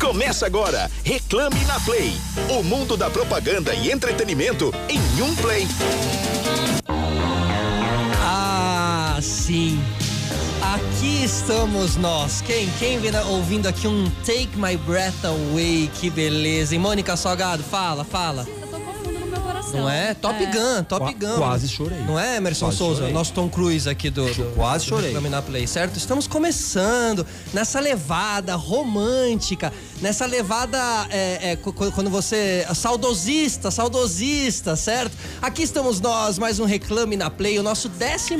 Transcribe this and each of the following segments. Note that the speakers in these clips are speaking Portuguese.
Começa agora, Reclame na Play. O mundo da propaganda e entretenimento em um play. Ah, sim. Aqui estamos nós. Quem? Quem vem ouvindo aqui um Take My Breath Away? Que beleza. E Mônica Salgado, fala, fala. Eu tô no meu coração. Não é? Top Gun, Top Qua- Gun. quase chorei. Não é, Emerson Quase Souza? chorei. Nosso Tom Cruise aqui do, do Quase do chorei. Reclame na Play, certo? Estamos começando nessa levada romântica, nessa levada é, é, quando você saudosista, saudosista, certo? Aqui estamos nós, mais um Reclame na Play, o nosso 16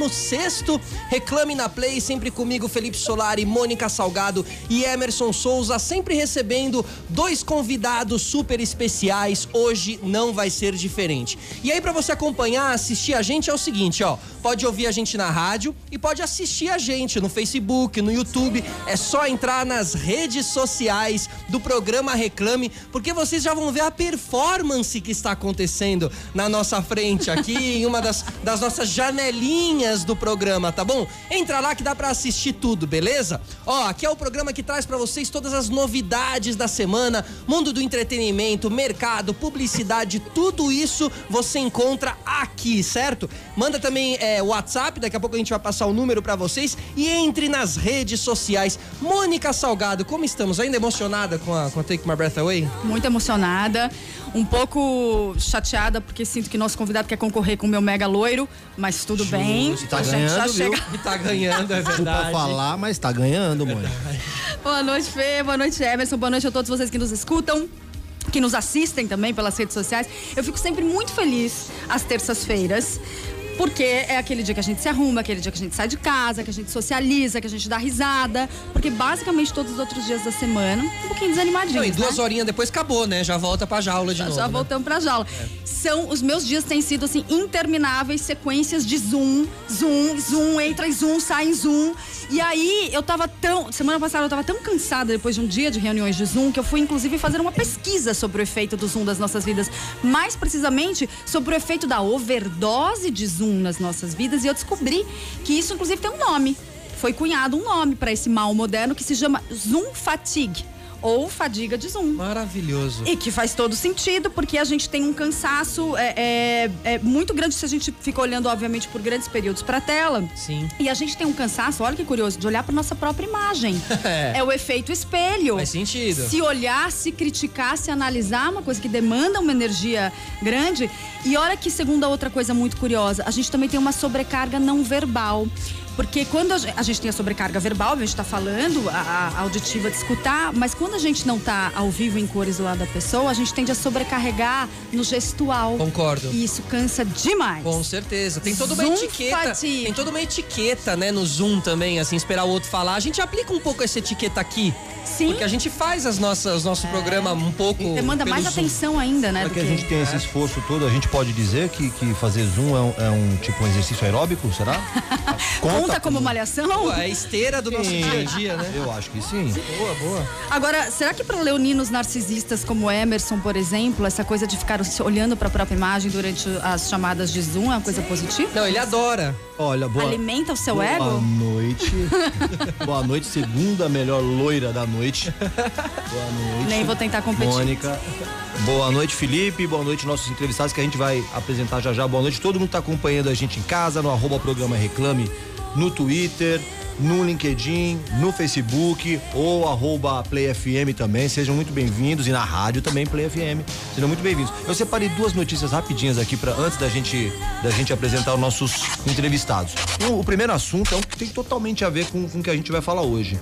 Reclame na Play, sempre comigo Felipe Solari, Mônica Salgado e Emerson Souza, sempre recebendo dois convidados super especiais. Hoje não vai ser diferente. E aí, pra você acompanhar, assistir a gente é o seguinte, ó. Pode ouvir a gente na rádio e pode assistir a gente no Facebook, no YouTube. É só entrar nas redes sociais do programa Reclame, porque vocês já vão ver a performance que está acontecendo na nossa frente aqui, em uma das, das nossas janelinhas do programa, tá bom? Entra lá que dá pra assistir tudo, beleza? Ó, aqui é o programa que traz pra vocês todas as novidades da semana, mundo do entretenimento, mercado, publicidade, tudo isso você encontra aqui, certo? Manda também é, o WhatsApp, daqui a pouco a gente vai passar o número pra vocês e entre nas redes sociais. Mônica Salgado, como estamos? Ainda emocionada com a, com a Take My Breath Away? Muito emocionada, um pouco chateada, porque sinto que nosso convidado quer concorrer com o meu mega loiro, mas tudo bem. tá a gente já ganhando, viu? chega. E tá ganhando, é Desculpa verdade. falar, mas tá ganhando, mãe. Boa noite, Fê. Boa noite, Emerson. Boa noite a todos vocês que nos escutam. Que nos assistem também pelas redes sociais. Eu fico sempre muito feliz às terças-feiras. Porque é aquele dia que a gente se arruma, aquele dia que a gente sai de casa, que a gente socializa, que a gente dá risada. Porque basicamente todos os outros dias da semana, um pouquinho desanimadinhos. Não, e duas né? horinhas depois acabou, né? Já volta pra jaula de Já, novo. já né? voltamos pra jaula. São, os meus dias têm sido assim, intermináveis sequências de zoom, zoom, zoom, entra em zoom, sai em zoom. E aí eu tava tão. Semana passada eu tava tão cansada depois de um dia de reuniões de Zoom que eu fui, inclusive, fazer uma pesquisa sobre o efeito do Zoom das nossas vidas. Mais precisamente sobre o efeito da overdose de Zoom nas nossas vidas. E eu descobri que isso, inclusive, tem um nome. Foi cunhado um nome para esse mal moderno que se chama Zoom Fatigue. Ou fadiga de Zoom. Maravilhoso. E que faz todo sentido, porque a gente tem um cansaço é, é, é muito grande se a gente fica olhando, obviamente, por grandes períodos para a tela. Sim. E a gente tem um cansaço, olha que curioso, de olhar para nossa própria imagem. É. é o efeito espelho. Faz sentido. Se olhar, se criticar, se analisar, uma coisa que demanda uma energia grande. E olha que, segunda outra coisa muito curiosa, a gente também tem uma sobrecarga não verbal. Porque quando a gen- a gente tem a sobrecarga verbal, a gente está falando, a, a auditiva de escutar, mas quando a gente não está ao vivo em cores do lado da pessoa, a gente tende a sobrecarregar no gestual. Concordo. E isso cansa demais. Com certeza. Tem toda uma Zoom etiqueta. fatigue. Tem toda uma etiqueta, né, no Zoom também, assim, esperar o outro falar. A gente aplica um pouco essa etiqueta aqui. Sim. Porque a gente faz as nossas, nosso programa um pouco. Demanda pelo mais Zoom. atenção ainda, né? Do que a gente tem esse esforço todo? A gente pode dizer que, que fazer zoom é um, é um tipo um exercício aeróbico, será? Conta como malhação? Pô, é a esteira do nosso dia a dia, né? Eu acho que sim. Boa, boa. Agora, será que para leoninos narcisistas como Emerson, por exemplo, essa coisa de ficar olhando para a própria imagem durante as chamadas de Zoom é uma coisa positiva? Não, ele adora. Olha, boa. Alimenta o seu Boa ego? noite. Boa noite, segunda melhor loira da noite. Boa noite. Nem vou tentar competir. Mônica. Boa noite, Felipe. Boa noite, nossos entrevistados que a gente vai apresentar já já. Boa noite, todo mundo que tá acompanhando a gente em casa, no arroba programa Reclame, no Twitter, no LinkedIn, no Facebook ou arroba PlayFM também. Sejam muito bem-vindos e na rádio também PlayFM. Sejam muito bem-vindos. Eu separei duas notícias rapidinhas aqui para antes da gente da gente apresentar os nossos entrevistados. Um, o primeiro assunto é um que tem totalmente a ver com, com o que a gente vai falar hoje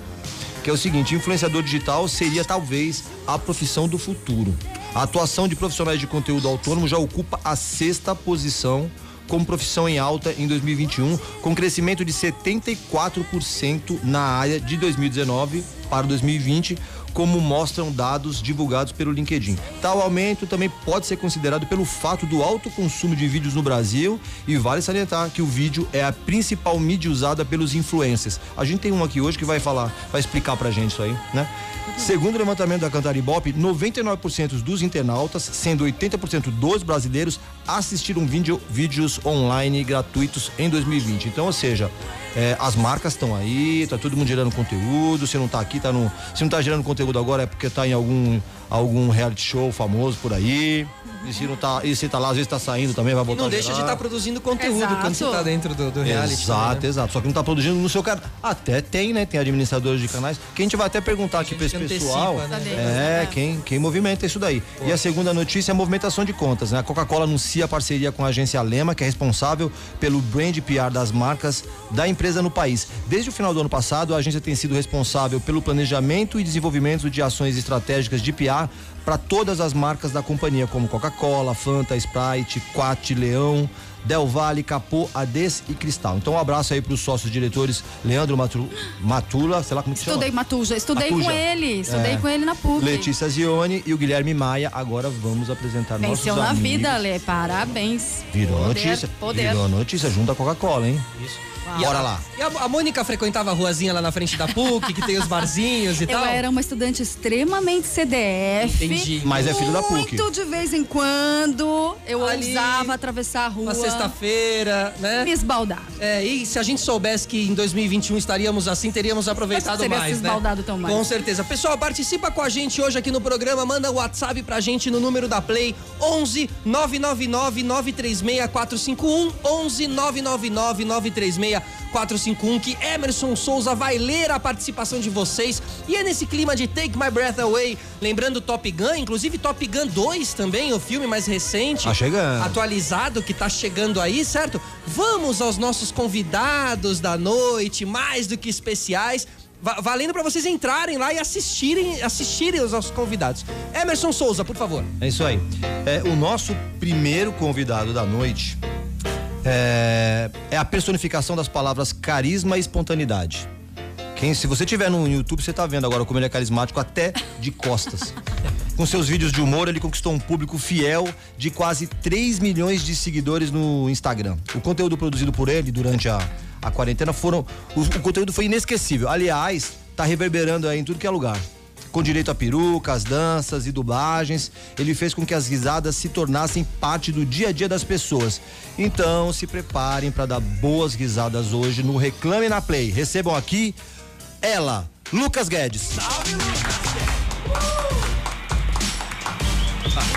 que é o seguinte: influenciador digital seria talvez a profissão do futuro. A atuação de profissionais de conteúdo autônomo já ocupa a sexta posição como profissão em alta em 2021, com crescimento de 74% na área de 2019 para 2020, como mostram dados divulgados pelo LinkedIn. Tal aumento também pode ser considerado pelo fato do alto consumo de vídeos no Brasil e vale salientar que o vídeo é a principal mídia usada pelos influencers. A gente tem um aqui hoje que vai falar, vai explicar pra gente isso aí, né? Segundo o levantamento da Cantar Ibope, 99% dos internautas, sendo 80% dos brasileiros, assistiram vídeo, vídeos online gratuitos em 2020. Então, ou seja, é, as marcas estão aí, tá todo mundo gerando conteúdo, se não tá aqui, tá no. Se não tá gerando conteúdo, conteúdo agora é porque tá em algum, algum reality show famoso por aí. E se não tá, e se tá lá, às vezes tá saindo também, vai E voltar não deixa de estar produzindo conteúdo Exato. quando você tá dentro do, do reality. Exato, né? exato. Só que não tá produzindo no seu canal. Até tem, né? Tem administradores de canais. Que a gente vai até perguntar aqui pra esse pessoal. né? É, quem, quem movimenta isso daí. E a segunda notícia é a movimentação de contas, né? A Coca-Cola anuncia a parceria com a agência Lema, que é responsável pelo brand PR das marcas da empresa no país. Desde o final do ano passado, a agência tem sido responsável pelo planejamento e desenvolvimento de ações estratégicas de PR para todas as marcas da companhia, como Coca-Cola, Fanta, Sprite, Quat, Leão, Del Valle, Capô, Ades e Cristal. Então um abraço aí para os sócios diretores Leandro Matu- Matula, sei lá como que chama. Estudei Matuja, estudei Matuja. com ele, estudei É. com ele na PUC. Letícia Zione e o Guilherme Maia. Agora vamos apresentar Venceu nossos na amigos. vida, Lê. Parabéns. Virou Poder, notícia. Poder. Virou notícia junto à Coca-Cola, hein? E Bora a- lá. E a, a Mônica frequentava a ruazinha lá na frente da PUC, que tem os barzinhos e Eu tal? era uma estudante extremamente CDF. Entendi. Mas é filho da PUC. Muito de vez em quando eu Ali, ousava atravessar a rua. Uma sexta-feira, né? Me esbaldar. É, e se a gente soubesse que em 2021 estaríamos assim, teríamos aproveitado Teria se mais, né? esbaldado tão mais. Com certeza. Pessoal, participa com a gente hoje aqui no programa, manda o WhatsApp pra gente no número da Play 11 999 936 451 11 999 936 451 que Emerson Souza vai ler a participação de vocês e é nesse clima de Take My Breath Away, lembrando Top Gun, inclusive Top Gun 2 também, o filme mais recente. Tá chegando. Atualizado que tá chegando aí, certo? Vamos aos nossos convidados da noite, mais do que especiais. Va- valendo pra vocês entrarem lá e assistirem, assistirem os nossos convidados. Emerson Souza, por favor. É isso aí. É, o nosso primeiro convidado da noite é, é a personificação das palavras carisma e espontaneidade. Quem, se você tiver no YouTube, você tá vendo agora como ele é carismático até de costas. Com seus vídeos de humor, ele conquistou um público fiel de quase 3 milhões de seguidores no Instagram. O conteúdo produzido por ele durante a, a quarentena foram. O, o conteúdo foi inesquecível. Aliás, tá reverberando aí em tudo que é lugar. Com direito a perucas, danças e dublagens, ele fez com que as risadas se tornassem parte do dia a dia das pessoas. Então, se preparem para dar boas risadas hoje no Reclame na Play. Recebam aqui ela, Lucas Guedes.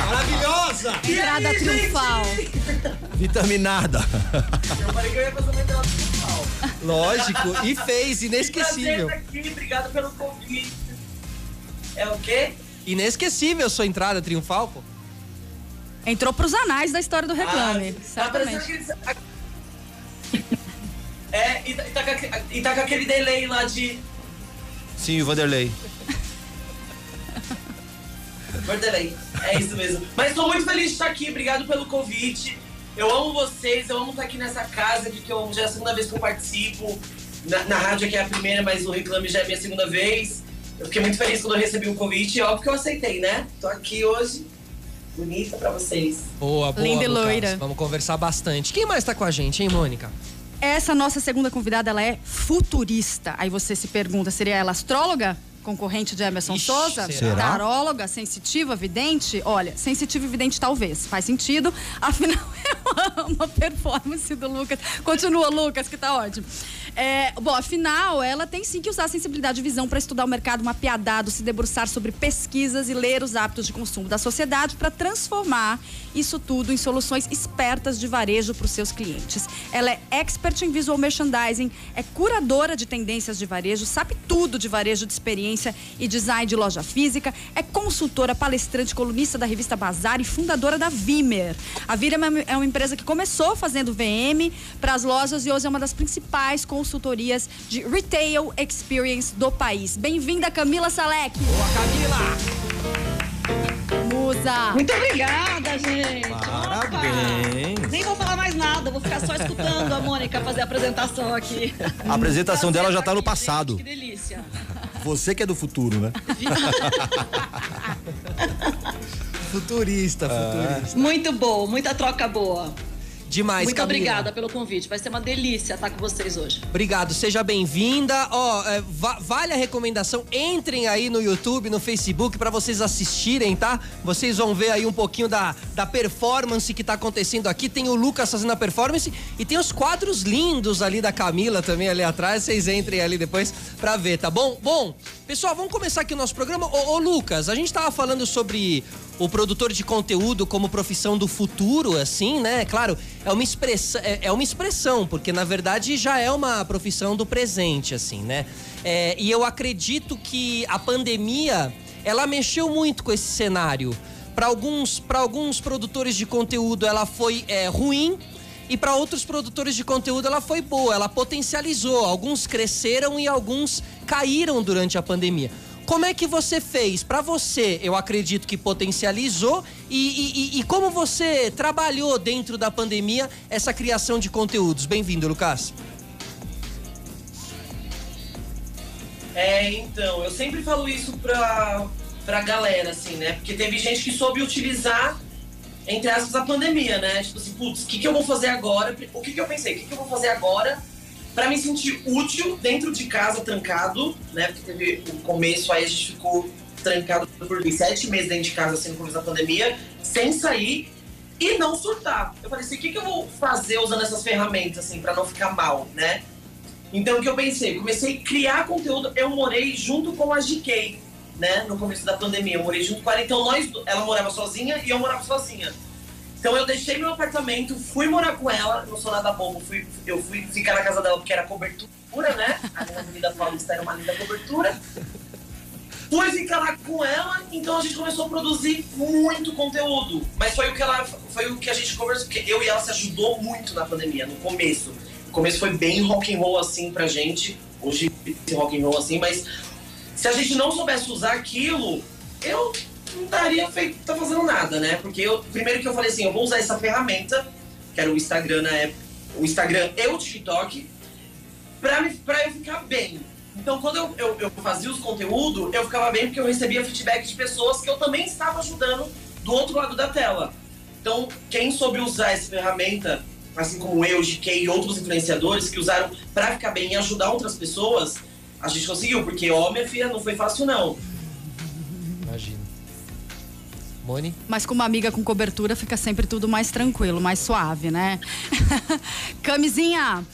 Maravilhosa! Entrada triunfal. Vitaminada. Eu falei que eu ia fazer uma entrada principal. Lógico, e fez, inesquecível. aqui, obrigado pelo convite. É o quê? Inesquecível sua entrada triunfal, pô. Entrou pros anais da história do Reclame. tá parecendo certamente. aquele- É, e tá, e tá com aquele, e tá com aquele delay lá de. Sim, o Vanderlei. Vanderlei. É isso mesmo. Mas tô muito feliz de estar aqui, obrigado pelo convite. Eu amo vocês, eu amo estar aqui nessa casa, de que eu, já é a segunda vez que eu participo. Na, na rádio aqui é a primeira, mas o Reclame já é a minha segunda vez. Eu fiquei muito feliz quando eu recebi o convite, e óbvio que eu aceitei, né? Tô aqui hoje, bonita pra vocês. Boa, boa. Linda e loira. Vamos conversar bastante. Quem mais tá com a gente, hein, Mônica? Essa nossa segunda convidada, ela é futurista. Aí você se pergunta, seria ela astróloga? Concorrente de Emerson Ixi, Souza? será? Taróloga, sensitiva, vidente? Olha, sensitiva e vidente talvez, faz sentido. Afinal, eu amo a performance do Lucas. Continua, Lucas, que tá ótimo. É, bom, afinal, ela tem sim que usar a sensibilidade e visão para estudar o mercado mapeadado, se debruçar sobre pesquisas e ler os hábitos de consumo da sociedade para transformar isso tudo em soluções espertas de varejo para os seus clientes. Ela é expert em visual merchandising, é curadora de tendências de varejo, sabe tudo de varejo de experiência e design de loja física, é consultora, palestrante, colunista da revista Bazar e fundadora da Vimer. A Vimer é uma- é empresa que começou fazendo VM para as lojas e hoje é uma das principais consultorias de retail experience do país. Bem-vinda, Camila Salek. Boa, Camila! Musa. Muito obrigada, gente. Parabéns. Opa. Nem vou falar mais nada, vou ficar só escutando a Mônica fazer a apresentação aqui. A apresentação dela já tá no passado. gente, Que delícia. Você que é do futuro, né? Futurista, futurista. Muito boa, muita troca boa. Demais, Muito Camila. obrigada pelo convite. Vai ser uma delícia estar com vocês hoje. Obrigado, seja bem-vinda. Ó, é, va- vale a recomendação, entrem aí no YouTube, no Facebook pra vocês assistirem, tá? Vocês vão ver aí um pouquinho da, da performance que tá acontecendo aqui. Tem o Lucas fazendo a performance e tem os quadros lindos ali da Camila também ali atrás. Vocês entrem ali depois pra ver, tá bom? Bom, pessoal, vamos começar aqui o nosso programa. Ô, ô Lucas, a gente tava falando sobre o produtor de conteúdo como profissão do futuro, assim, né? Claro, é uma expressão, é, é uma expressão, porque na verdade já é uma profissão do presente, assim, né? É, e eu acredito que a pandemia ela mexeu muito com esse cenário. Para alguns, alguns produtores de conteúdo, ela foi é, ruim. E para outros produtores de conteúdo ela foi boa, ela potencializou. Alguns cresceram e alguns caíram durante a pandemia. Como é que você fez? Para você, eu acredito que potencializou. E, e- e- como você trabalhou dentro da pandemia essa criação de conteúdos? Bem-vindo, Lucas. É, então, eu sempre falo isso pra, pra galera, assim, né? Porque teve gente que soube utilizar, entre aspas, a pandemia, né? Tipo assim, putz, o que, que eu vou fazer agora? O que, que eu pensei? O que, que eu vou fazer agora pra me sentir útil dentro de casa, trancado, né? Porque teve o começo, aí a gente ficou trancado por sete meses dentro de casa, assim, no começo da pandemia, sem sair e não surtar. Eu falei assim, o que, que eu vou fazer usando essas ferramentas, assim, pra não ficar mal, né? Então, o que eu pensei? Comecei a criar conteúdo. Eu morei junto com a GK, né? No começo da pandemia. Eu morei junto com ela. Então, nós, ela morava sozinha e eu morava sozinha. Então, eu deixei meu apartamento, fui morar com ela. Não sou nada bobo. Fui, eu fui ficar na casa dela porque era cobertura, né? Ali na Avenida Paulista era uma linda cobertura. Fui ficar lá com ela, então a gente começou a produzir muito conteúdo. Mas foi o que ela, foi o que a gente conversou, porque eu e ela se ajudou muito na pandemia, no começo. O começo foi bem rock and roll assim pra gente. Hoje esse rock and roll assim, mas se a gente não soubesse usar aquilo, eu não estaria feito, tá fazendo nada, né? Porque eu, primeiro que eu falei assim, eu vou usar essa ferramenta, que era o Instagram na época, o Instagram e o TikTok, pra, me, pra eu ficar bem. Então, quando eu, eu, eu fazia os conteúdos, eu ficava bem porque eu recebia feedback de pessoas que eu também estava ajudando do outro lado da tela. Então, quem soube usar essa ferramenta, assim como eu, GK e outros influenciadores que usaram pra ficar bem e ajudar outras pessoas, a gente conseguiu, porque, ó, minha filha, não foi fácil não. Imagina. Moni? Mas com uma amiga com cobertura fica sempre tudo mais tranquilo, mais suave, né? Camisinha,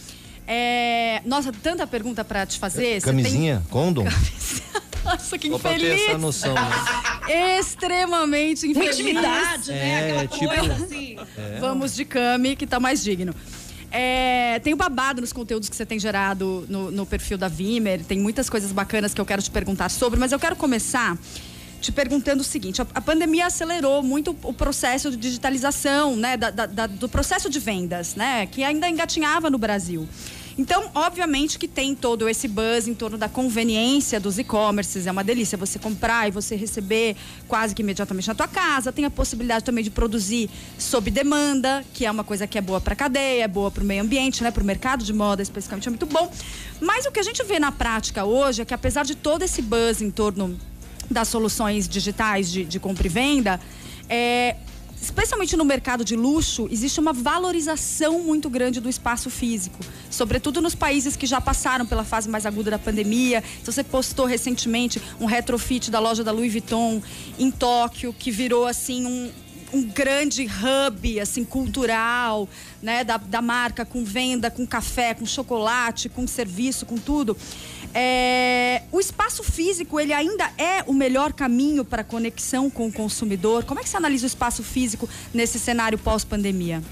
é... nossa, tanta pergunta pra te fazer. Camisinha? Condom? Tem... Nossa, que Só pra ter infeliz. essa noção. né? Extremamente infeliz. intimidade, né? É, Aquela tipo- coisa assim. Vamos de Cami, que tá mais digno. É, tem o babado nos conteúdos que você tem gerado no, no perfil da Vimer. Tem muitas coisas bacanas que eu quero te perguntar sobre, mas eu quero começar te perguntando o seguinte: a, pandemia acelerou muito o processo de digitalização, né? da- da- do processo de vendas, né? Que ainda engatinhava no Brasil. Então, obviamente que tem todo esse buzz em torno da conveniência dos e-commerces. É uma delícia você comprar e você receber quase que imediatamente na tua casa. Tem a possibilidade também de produzir sob demanda, que é uma coisa que é boa para a cadeia, é boa para o meio ambiente, né? Para o mercado de moda especificamente é muito bom. Mas o que a gente vê na prática hoje é que apesar de todo esse buzz em torno das soluções digitais de, de compra e venda, é, especialmente no mercado de luxo, existe uma valorização muito grande do espaço físico, sobretudo nos países que já passaram pela fase mais aguda da pandemia. Então, você postou recentemente um retrofit da loja da Louis Vuitton em Tóquio, que virou assim um, um grande hub assim cultural, né, da, da marca com venda, com café, com chocolate, com serviço, com tudo. É, o espaço físico ele ainda é o melhor caminho para conexão com o consumidor. Como é que você analisa o espaço físico nesse cenário pós-pandemia?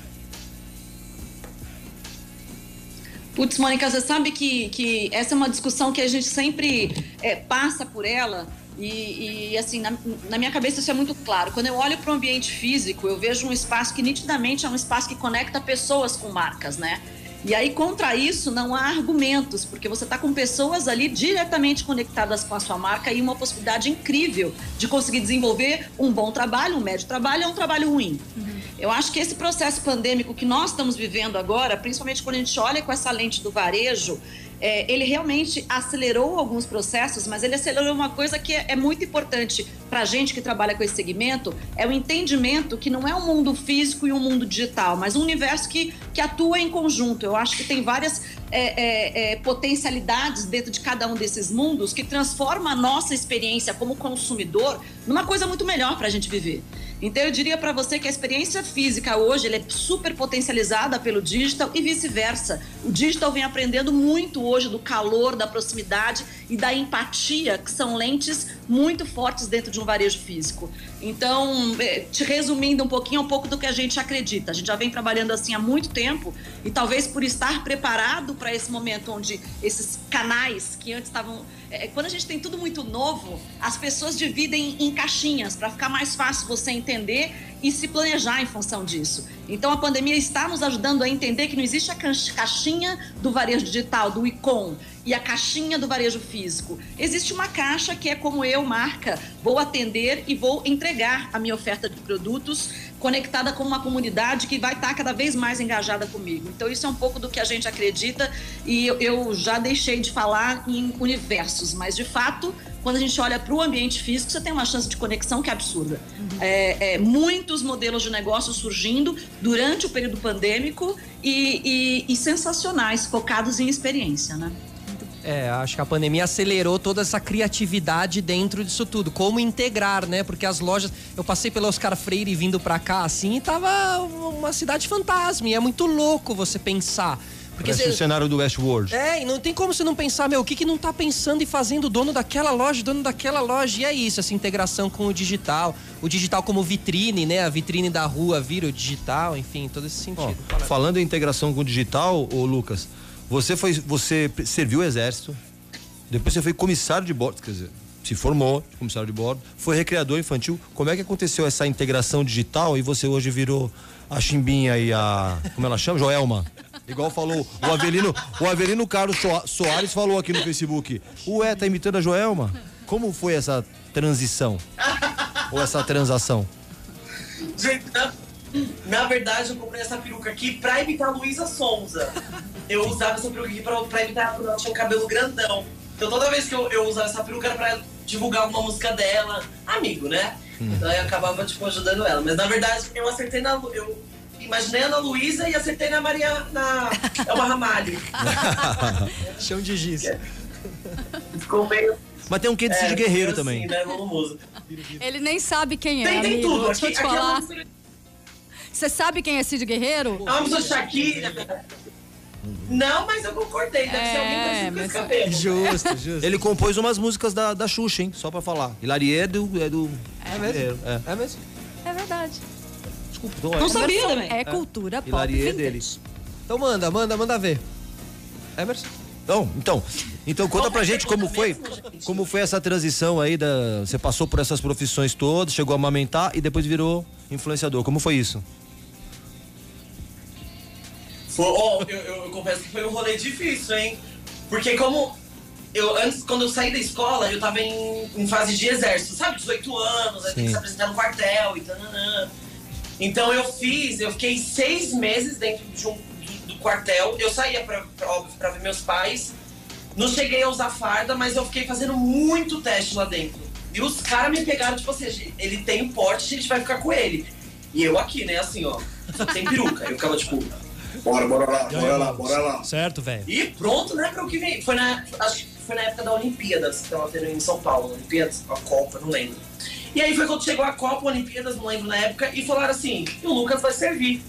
Putz, Mônica, você sabe que, que essa é uma discussão que a gente sempre é, passa por ela. E, e, assim, na, na minha cabeça isso é muito claro. Quando eu olho para o ambiente físico, eu vejo um espaço que nitidamente é um espaço que conecta pessoas com marcas, né? E aí, contra isso, não há argumentos, porque você está com pessoas ali diretamente conectadas com a sua marca e uma possibilidade incrível de conseguir desenvolver um bom trabalho, um médio trabalho ou um trabalho ruim. Eu acho que esse processo pandêmico que nós estamos vivendo agora, principalmente quando a gente olha com essa lente do varejo, é, ele realmente acelerou alguns processos, mas ele acelerou uma coisa que é, é muito importante para a gente que trabalha com esse segmento, é o entendimento que não é um mundo físico e um mundo digital, mas um universo que, que atua em conjunto. Eu acho que tem várias é, é, é potencialidades dentro de cada um desses mundos que transforma a nossa experiência como consumidor numa coisa muito melhor para a gente viver. Então eu diria para você que a experiência física hoje é super potencializada pelo digital e vice-versa. O digital vem aprendendo muito hoje do calor, da proximidade e da empatia, que são lentes muito fortes dentro de um varejo físico. Então, é, te resumindo um pouquinho, um pouco do que a gente acredita. A gente já vem trabalhando assim há muito tempo e talvez por estar preparado para esse momento onde esses canais que antes estavam é, quando a gente tem tudo muito novo, as pessoas dividem em caixinhas para ficar mais fácil você entender e se planejar em função disso. Então a pandemia está nos ajudando a entender que não existe a caixinha do varejo digital, do ICOM, e a caixinha do varejo físico. Existe uma caixa que é como eu, marca, vou atender e vou entregar a minha oferta de produtos conectada com uma comunidade que vai estar cada vez mais engajada comigo. Então isso é um pouco do que a gente acredita e eu, já deixei de falar em universos, mas de fato quando a gente olha para o ambiente físico, você tem uma chance de conexão que é absurda. Uhum. É, é, muitos modelos de negócio surgindo durante o período pandêmico e, e, e sensacionais, focados em experiência, né? É, acho que a pandemia acelerou toda essa criatividade dentro disso tudo. Como integrar, né? Porque as lojas. Eu passei pelo Oscar Freire vindo pra cá assim e tava uma cidade fantasma. E é muito louco você pensar. Porque Parece o cenário do Westworld. É, e não tem como você não pensar, meu, o que, que não tá pensando e fazendo o dono daquela loja, dono daquela loja. E é isso, essa integração com o digital. O digital como vitrine, né? A vitrine da rua vira o digital, enfim, todo esse sentido. Oh, falando em integração com o digital, ô Lucas, você foi, você serviu o exército, depois você foi comissário de bordo, quer dizer, se formou de comissário de bordo, foi recreador infantil. Como é que aconteceu essa integração digital e você hoje virou a Chimbinha e a. Como ela chama? Joelma. Igual falou o Avelino, o Avelino Carlos Soares falou aqui no Facebook. Ué, tá imitando a Joelma? Como foi essa transição? Ou essa transação? Gente, na verdade, eu comprei essa peruca aqui pra imitar a Luísa Sonza. Eu usava essa peruca aqui pra, pra imitar porque ela tinha um cabelo grandão. Então toda vez que eu, eu usava essa peruca era pra divulgar alguma música dela. Amigo, né? Hum. Então eu acabava, tipo, ajudando ela. Mas na verdade, eu acertei na. Eu imaginei a Ana Luísa e acertei na Maria. na Elma Ramalho. Chão de giz. Ficou meio. Mas tem um quê de é, Guerreiro assim, também. Né, Ele nem sabe quem é. Tem, tem amigo. tudo. Deixa aqui, eu te falar. É você sabe quem é Cid Guerreiro? A música Shakira. Não, mas eu concordei. Deve é, ser alguém com esse cabelo. Justo, justo. Ele compôs umas músicas da, da Xuxa, hein? Só pra falar. Hilarie é do. É, do, é mesmo? É, é mesmo? É verdade. Desculpa, tô Não sabia também. É cultura pop. Hilarie é dele. Então manda, manda, manda ver. Emerson? Então, então, então conta pra gente como foi, como foi essa transição aí da, você passou por essas profissões todas, chegou a amamentar e depois virou influenciador. Como foi isso? Foi, oh, eu, eu, eu, confesso que foi um rolê difícil, hein? Porque como eu antes, quando eu saí da escola, eu tava em, em fase de exército, sabe? 18 anos, aí tem que se apresentar no quartel e tananã. Então eu fiz, eu fiquei seis meses dentro de um, do, do, quartel. Eu saía pra, pra, pra ver meus pais. Não cheguei a usar farda, mas eu fiquei fazendo muito teste lá dentro. E os caras me pegaram, tipo assim, ele tem porte, a gente vai ficar com ele. E eu aqui, né, assim, ó, sem peruca. Eu ficava tipo, Bora, bora lá, bora lá, bora lá. Certo, velho. E pronto, né, para o que vem. Foi na, acho que foi na época da Olimpíadas, que tava tendo em São Paulo. Olimpíadas, a Copa, não lembro. E aí foi quando chegou a Copa, Olimpíadas, não lembro na época, e falaram assim: o Lucas vai servir.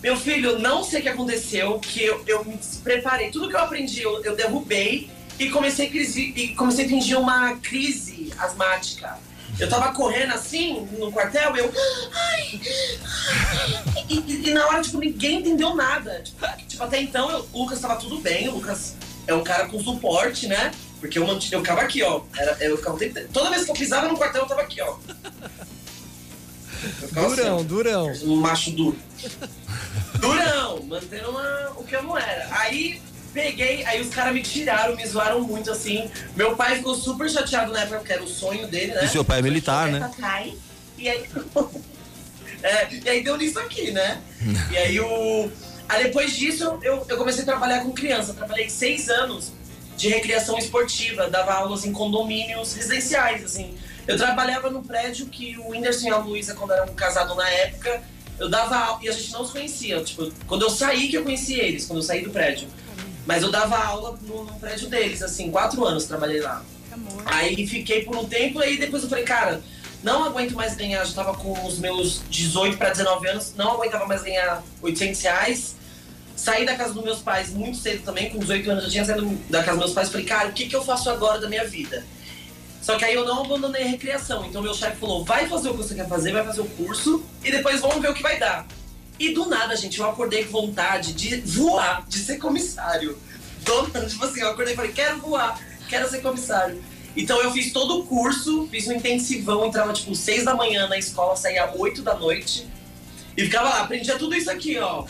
Meu filho, não sei o que aconteceu, que eu, eu me preparei. Tudo que eu aprendi, eu, eu derrubei e comecei a, crise, e comecei a fingir uma crise asmática. Eu tava correndo assim no quartel, eu. Ai, ai, e, e, na hora, tipo, ninguém entendeu nada. Tipo, tipo até então, eu, o Lucas tava tudo bem, o Lucas é um cara com suporte, né? Porque eu, eu ficava aqui, ó. Era, eu ficava, toda vez que eu pisava no quartel, eu tava aqui, ó. Durão, assim, durão. Um macho duro. Durão, mantendo uma, o que eu não era. Aí Peguei, aí os caras me tiraram, me zoaram muito assim. Meu pai ficou super chateado na época, porque era o sonho dele, né? E seu pai é militar, né? Cai, e aí. é, e aí deu nisso aqui, né? e aí o. Aí depois disso, eu, eu comecei a trabalhar com criança. Trabalhei seis anos de recreação esportiva, dava aulas em condomínios residenciais, assim. Eu trabalhava no prédio que o Whindersson e a Luísa, quando eram casados na época, eu dava aula, e a gente não se conhecia. Tipo, quando eu saí que eu conheci eles, quando eu saí do prédio. Mas eu dava aula no, no prédio deles, assim, quatro anos trabalhei lá. Amor. Aí fiquei por um tempo, aí depois eu falei, cara, não aguento mais ganhar, já tava com os meus 18 para 19 anos, não aguentava mais ganhar 800 reais. Saí da casa dos meus pais muito cedo também, com 18 anos eu tinha saído da casa dos meus pais, falei, cara, o que, que eu faço agora da minha vida? Só que aí eu não abandonei a recreação, então meu chefe falou, vai fazer o que você quer fazer, vai fazer o curso e depois vamos ver o que vai dar. E do nada, gente, eu acordei com vontade de voar, de ser comissário. Do nada, tipo assim, eu acordei e falei, quero voar, quero ser comissário. Então eu fiz todo o curso, fiz um intensivão, entrava tipo 6 da manhã na escola, saía 8 da noite. E ficava lá, aprendia tudo isso aqui, ó.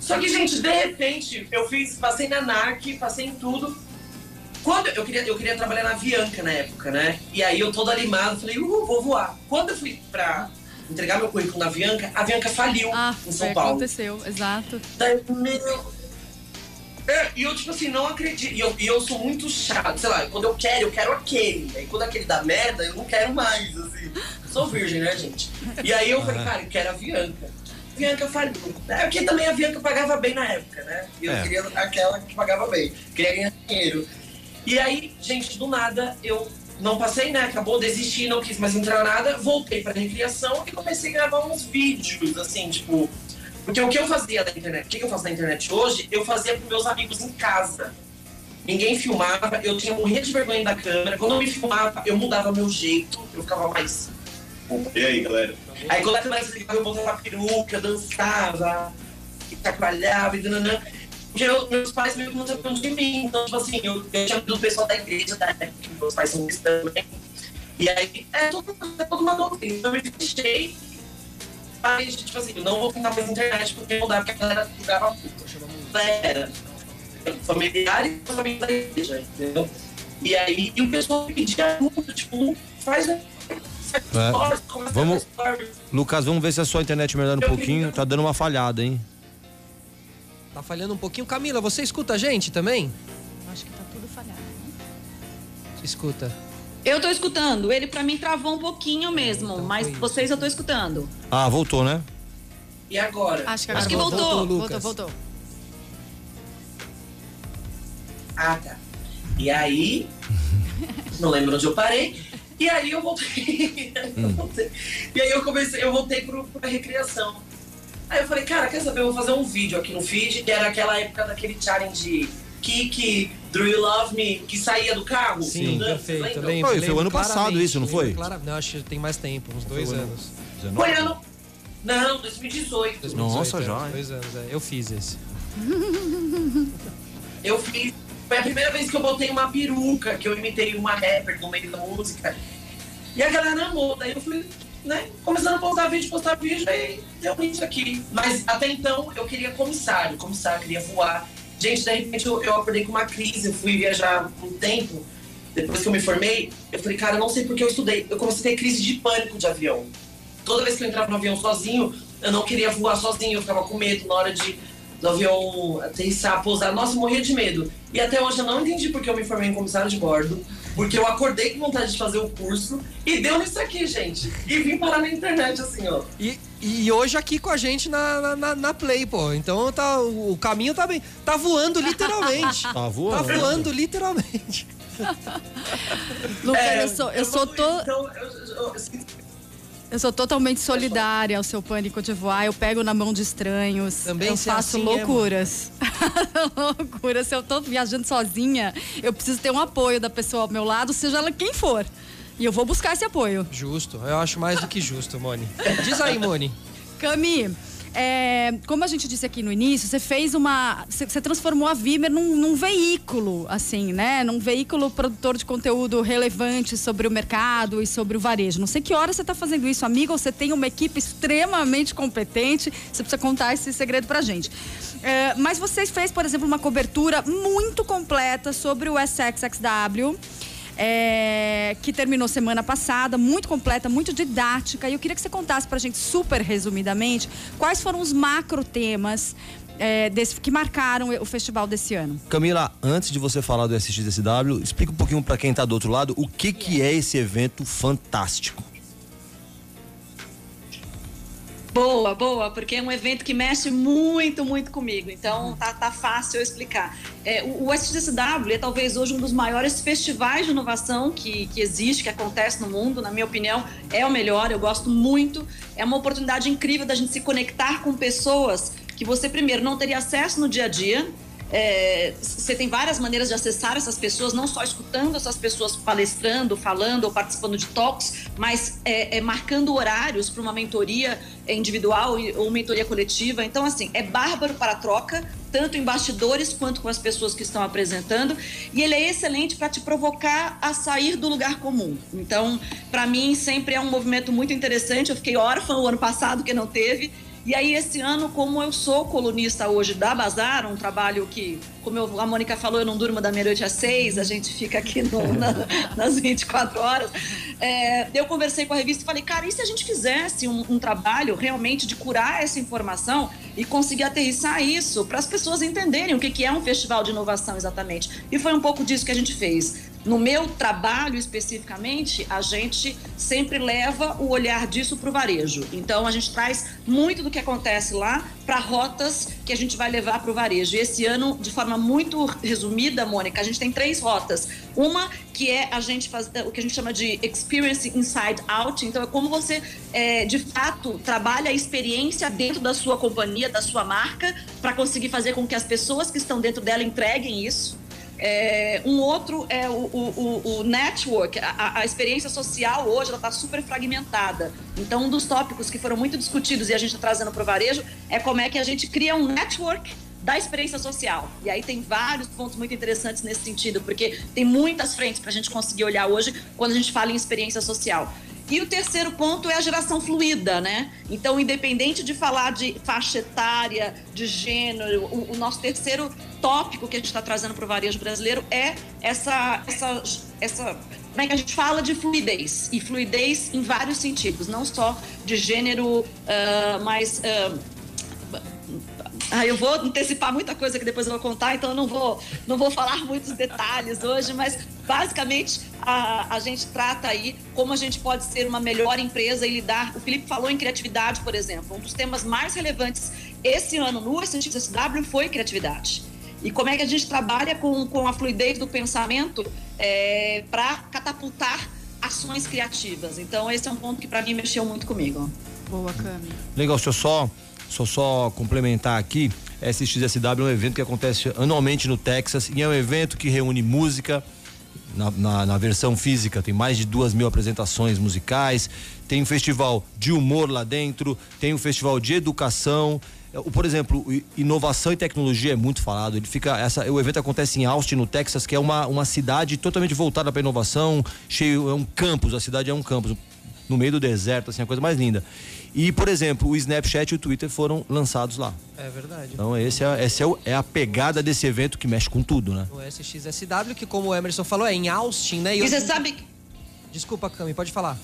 Só que, gente, de repente, eu fiz, passei na NARC, passei em tudo. Quando eu queria, eu queria trabalhar na Avianca na época, né? E aí eu todo animado, falei, uh, vou voar. Quando eu fui pra entregar meu currículo na Avianca, a Avianca faliu Ah, em São Paulo. aconteceu, exato. Daí, meu. É, e eu, tipo assim, não acredito. E eu, e eu sou muito chato, sei lá, quando eu quero, eu quero aquele. Aí quando aquele dá merda, eu não quero mais, assim. Sou virgem, né, gente? E aí eu falei, cara, eu quero a Avianca. Avianca faliu. É porque também a Avianca pagava bem na época, né? E eu É. queria aquela que pagava bem. Queria ganhar dinheiro. E aí, gente, do nada, eu não passei, né? Acabou, desisti, não quis mais entrar nada. Voltei pra recreação e comecei a gravar uns vídeos, assim, tipo. Porque o que eu fazia na internet, o que eu faço na internet hoje, eu fazia com meus amigos em casa. Ninguém filmava, eu tinha morrer de vergonha da câmera. Quando eu me filmava, eu mudava meu jeito, eu ficava mais. E aí, galera? Aí quando a câmera se ligava, eu botava a peruca, dançava, e chacoalhava e dananã. Porque eu- meus pais meio que não sabiam de mim. Então, tipo assim, eu, eu tinha do pessoal da igreja, da época, que meus pais são cristãos também. E aí, é tudo, é tudo uma doutrina. Então, eu me fechei. Aí, tipo assim, eu não vou tentar mais internet porque não dá, porque a galera jogava puta. Era familiar e família da igreja, entendeu? E aí, e o pessoal pedia muito, tipo, faz um. É. Vamos- Lucas, vamos ver se a sua internet melhora um pouquinho. Tá dando uma falhada, hein? Tá falhando um pouquinho. Camila, você escuta a gente também? Acho que tá tudo falhado. Escuta. Eu tô escutando. Ele pra mim travou um pouquinho mesmo, então mas vocês eu tô escutando. Ah, voltou, né? E agora? Acho que Acho agora que voltou. Voltou, Lucas. voltou. Ah, tá. E aí, não lembro onde eu parei. E aí eu voltei. Eu voltei. E aí eu comecei, eu voltei pro, pra recreação. Aí eu falei, cara, quer saber? Eu vou fazer um vídeo aqui no feed, que era aquela época daquele challenge Kiki, Do You Love Me, que saía do carro. Sim, perfeito. lembram? Lembro, Foi, foi o ano passado isso, não foi? clara- Não, acho que tem mais tempo, uns dois Foi o ano- anos. Foi ano. Não, 2018. 2018, Nossa, é, já? Dois anos, é. Eu fiz esse. Eu fiz. Foi a primeira vez que eu botei uma peruca, que eu imitei uma rapper no meio da música. E a galera amou. Daí eu fui, né, começando a postar vídeo, postar vídeo, aí deu isso aqui. Mas até então eu queria comissário, comissário, queria voar. Gente, de repente eu, eu acordei com uma crise, eu fui viajar um tempo. Depois que eu me formei, eu falei, cara, eu não sei porque eu estudei. Eu comecei a ter crise de pânico de avião. Toda vez que eu entrava no avião sozinho, eu não queria voar sozinho, eu ficava com medo na hora de do avião aterrissar, pousar. Nossa, eu morria de medo. E até hoje eu não entendi porque eu me formei em comissário de bordo. Porque eu acordei com vontade de fazer o curso e deu nisso aqui, gente. E vim parar na internet assim, ó. E, e hoje aqui com a gente na, na- na, Play, pô. Então tá, o, caminho tá bem. Tá voando literalmente. Tá tá voando. voando literalmente. Lucas, É, eu sou, eu sou, to- Então, eu, eu, eu, eu sou totalmente solidária ao seu pânico de voar. Eu pego na mão de estranhos. Também eu faço assim, loucuras. loucuras. Se eu tô viajando sozinha, eu preciso ter um apoio da pessoa ao meu lado, seja ela quem for. E eu vou buscar esse apoio. Justo. Eu acho mais do que justo, Moni. Diz aí, Moni. Cami, é, como a gente disse aqui no início, você fez uma. Você, transformou a Vimer num, num veículo, assim, né? Num veículo produtor de conteúdo relevante sobre o mercado e sobre o varejo. Não sei que hora você está fazendo isso, amiga, ou você tem uma equipe extremamente competente. Você precisa contar esse segredo pra gente. É, mas você fez, por exemplo, uma cobertura muito completa sobre o SXXW. É, que terminou semana passada, muito completa, muito didática. E eu queria que você contasse pra gente, super resumidamente, quais foram os macro temas é, desse, que marcaram o festival desse ano. Camila, antes de você falar do SXSW, explica um pouquinho para quem está do outro lado o que, que é esse evento fantástico. Boa, boa, porque é um evento que mexe muito, muito comigo. Então tá, tá fácil eu explicar. É, o, o SXSW é talvez hoje um dos maiores festivais de inovação que, que existe, que acontece no mundo. Na minha opinião, é o melhor, eu gosto muito. É uma oportunidade incrível da gente se conectar com pessoas que você, primeiro, não teria acesso no dia a dia é, você tem várias maneiras de acessar essas pessoas, não só escutando essas pessoas palestrando, falando ou participando de talks, mas é, é marcando horários para uma mentoria individual ou mentoria coletiva. Então, assim, é bárbaro para a troca, tanto em bastidores quanto com as pessoas que estão apresentando. E ele é excelente para te provocar a sair do lugar comum. Então, para mim, sempre é um movimento muito interessante. Eu fiquei órfã o ano passado, que não teve. E aí, esse ano, como eu sou colunista hoje da Bazar, um trabalho que, como eu, a Mônica falou, eu não durmo da meia-noite às seis, a gente fica aqui no, na, nas 24 horas. É, eu conversei com a revista e falei, cara, e se a gente fizesse um, um trabalho realmente de curar essa informação e conseguir aterrissar isso para as pessoas entenderem o que, que é um festival de inovação exatamente? E foi um pouco disso que a gente fez. No meu trabalho especificamente, a gente sempre leva o olhar disso para o varejo. Então, a gente traz muito do que acontece lá para rotas que a gente vai levar para o varejo. E esse ano, de forma muito resumida, Mônica, a gente tem três rotas. Uma que é a gente faz o que a gente chama de experience inside out. Então, é como você, é, de fato, trabalha a experiência dentro da sua companhia, da sua marca, para conseguir fazer com que as pessoas que estão dentro dela entreguem isso. É, um outro é o, o, o network, a, a, experiência social hoje ela está super fragmentada. Então, um dos tópicos que foram muito discutidos e a gente está trazendo para o varejo é como é que a gente cria um network da experiência social. E aí tem vários pontos muito interessantes nesse sentido, porque tem muitas frentes para a gente conseguir olhar hoje quando a gente fala em experiência social. E o terceiro ponto é a geração fluida, né? Então, independente de falar de faixa etária, de gênero, o, o nosso terceiro tópico que a gente está trazendo para o varejo brasileiro é essa, essa, essa como é que a gente fala de fluidez e fluidez em vários sentidos, não só de gênero, uh, mas uh, ah, eu vou antecipar muita coisa que depois eu vou contar, então eu não vou, não vou falar muitos detalhes hoje, mas basicamente a, a gente trata aí como a gente pode ser uma melhor empresa e lidar. O Felipe falou em criatividade, por exemplo. Um dos temas mais relevantes esse ano no SXSW foi criatividade. E como é que a gente trabalha com, com a fluidez do pensamento é, para catapultar ações criativas. Então, esse é um ponto que para mim mexeu muito comigo. Boa, Cami. Legal, deixa eu só só só complementar aqui, SXSW é um evento que acontece anualmente no Texas e é um evento que reúne música, na, na, na, versão física tem mais de duas mil apresentações musicais, tem um festival de humor lá dentro, tem um festival de educação. Por exemplo, inovação e tecnologia é muito falado. Ele fica, essa, o evento acontece em Austin, no Texas, que é uma, uma cidade totalmente voltada para inovação, cheio, é um campus, a cidade é um campus no meio do deserto, assim, a coisa mais linda. E, por exemplo, o Snapchat e o Twitter foram lançados lá. É verdade. Então, esse é, esse é, o, é a pegada desse evento que mexe com tudo, né? O SXSW, que como o Emerson falou, é em Austin, né? E, e você sabe... Desculpa, Cami, pode falar.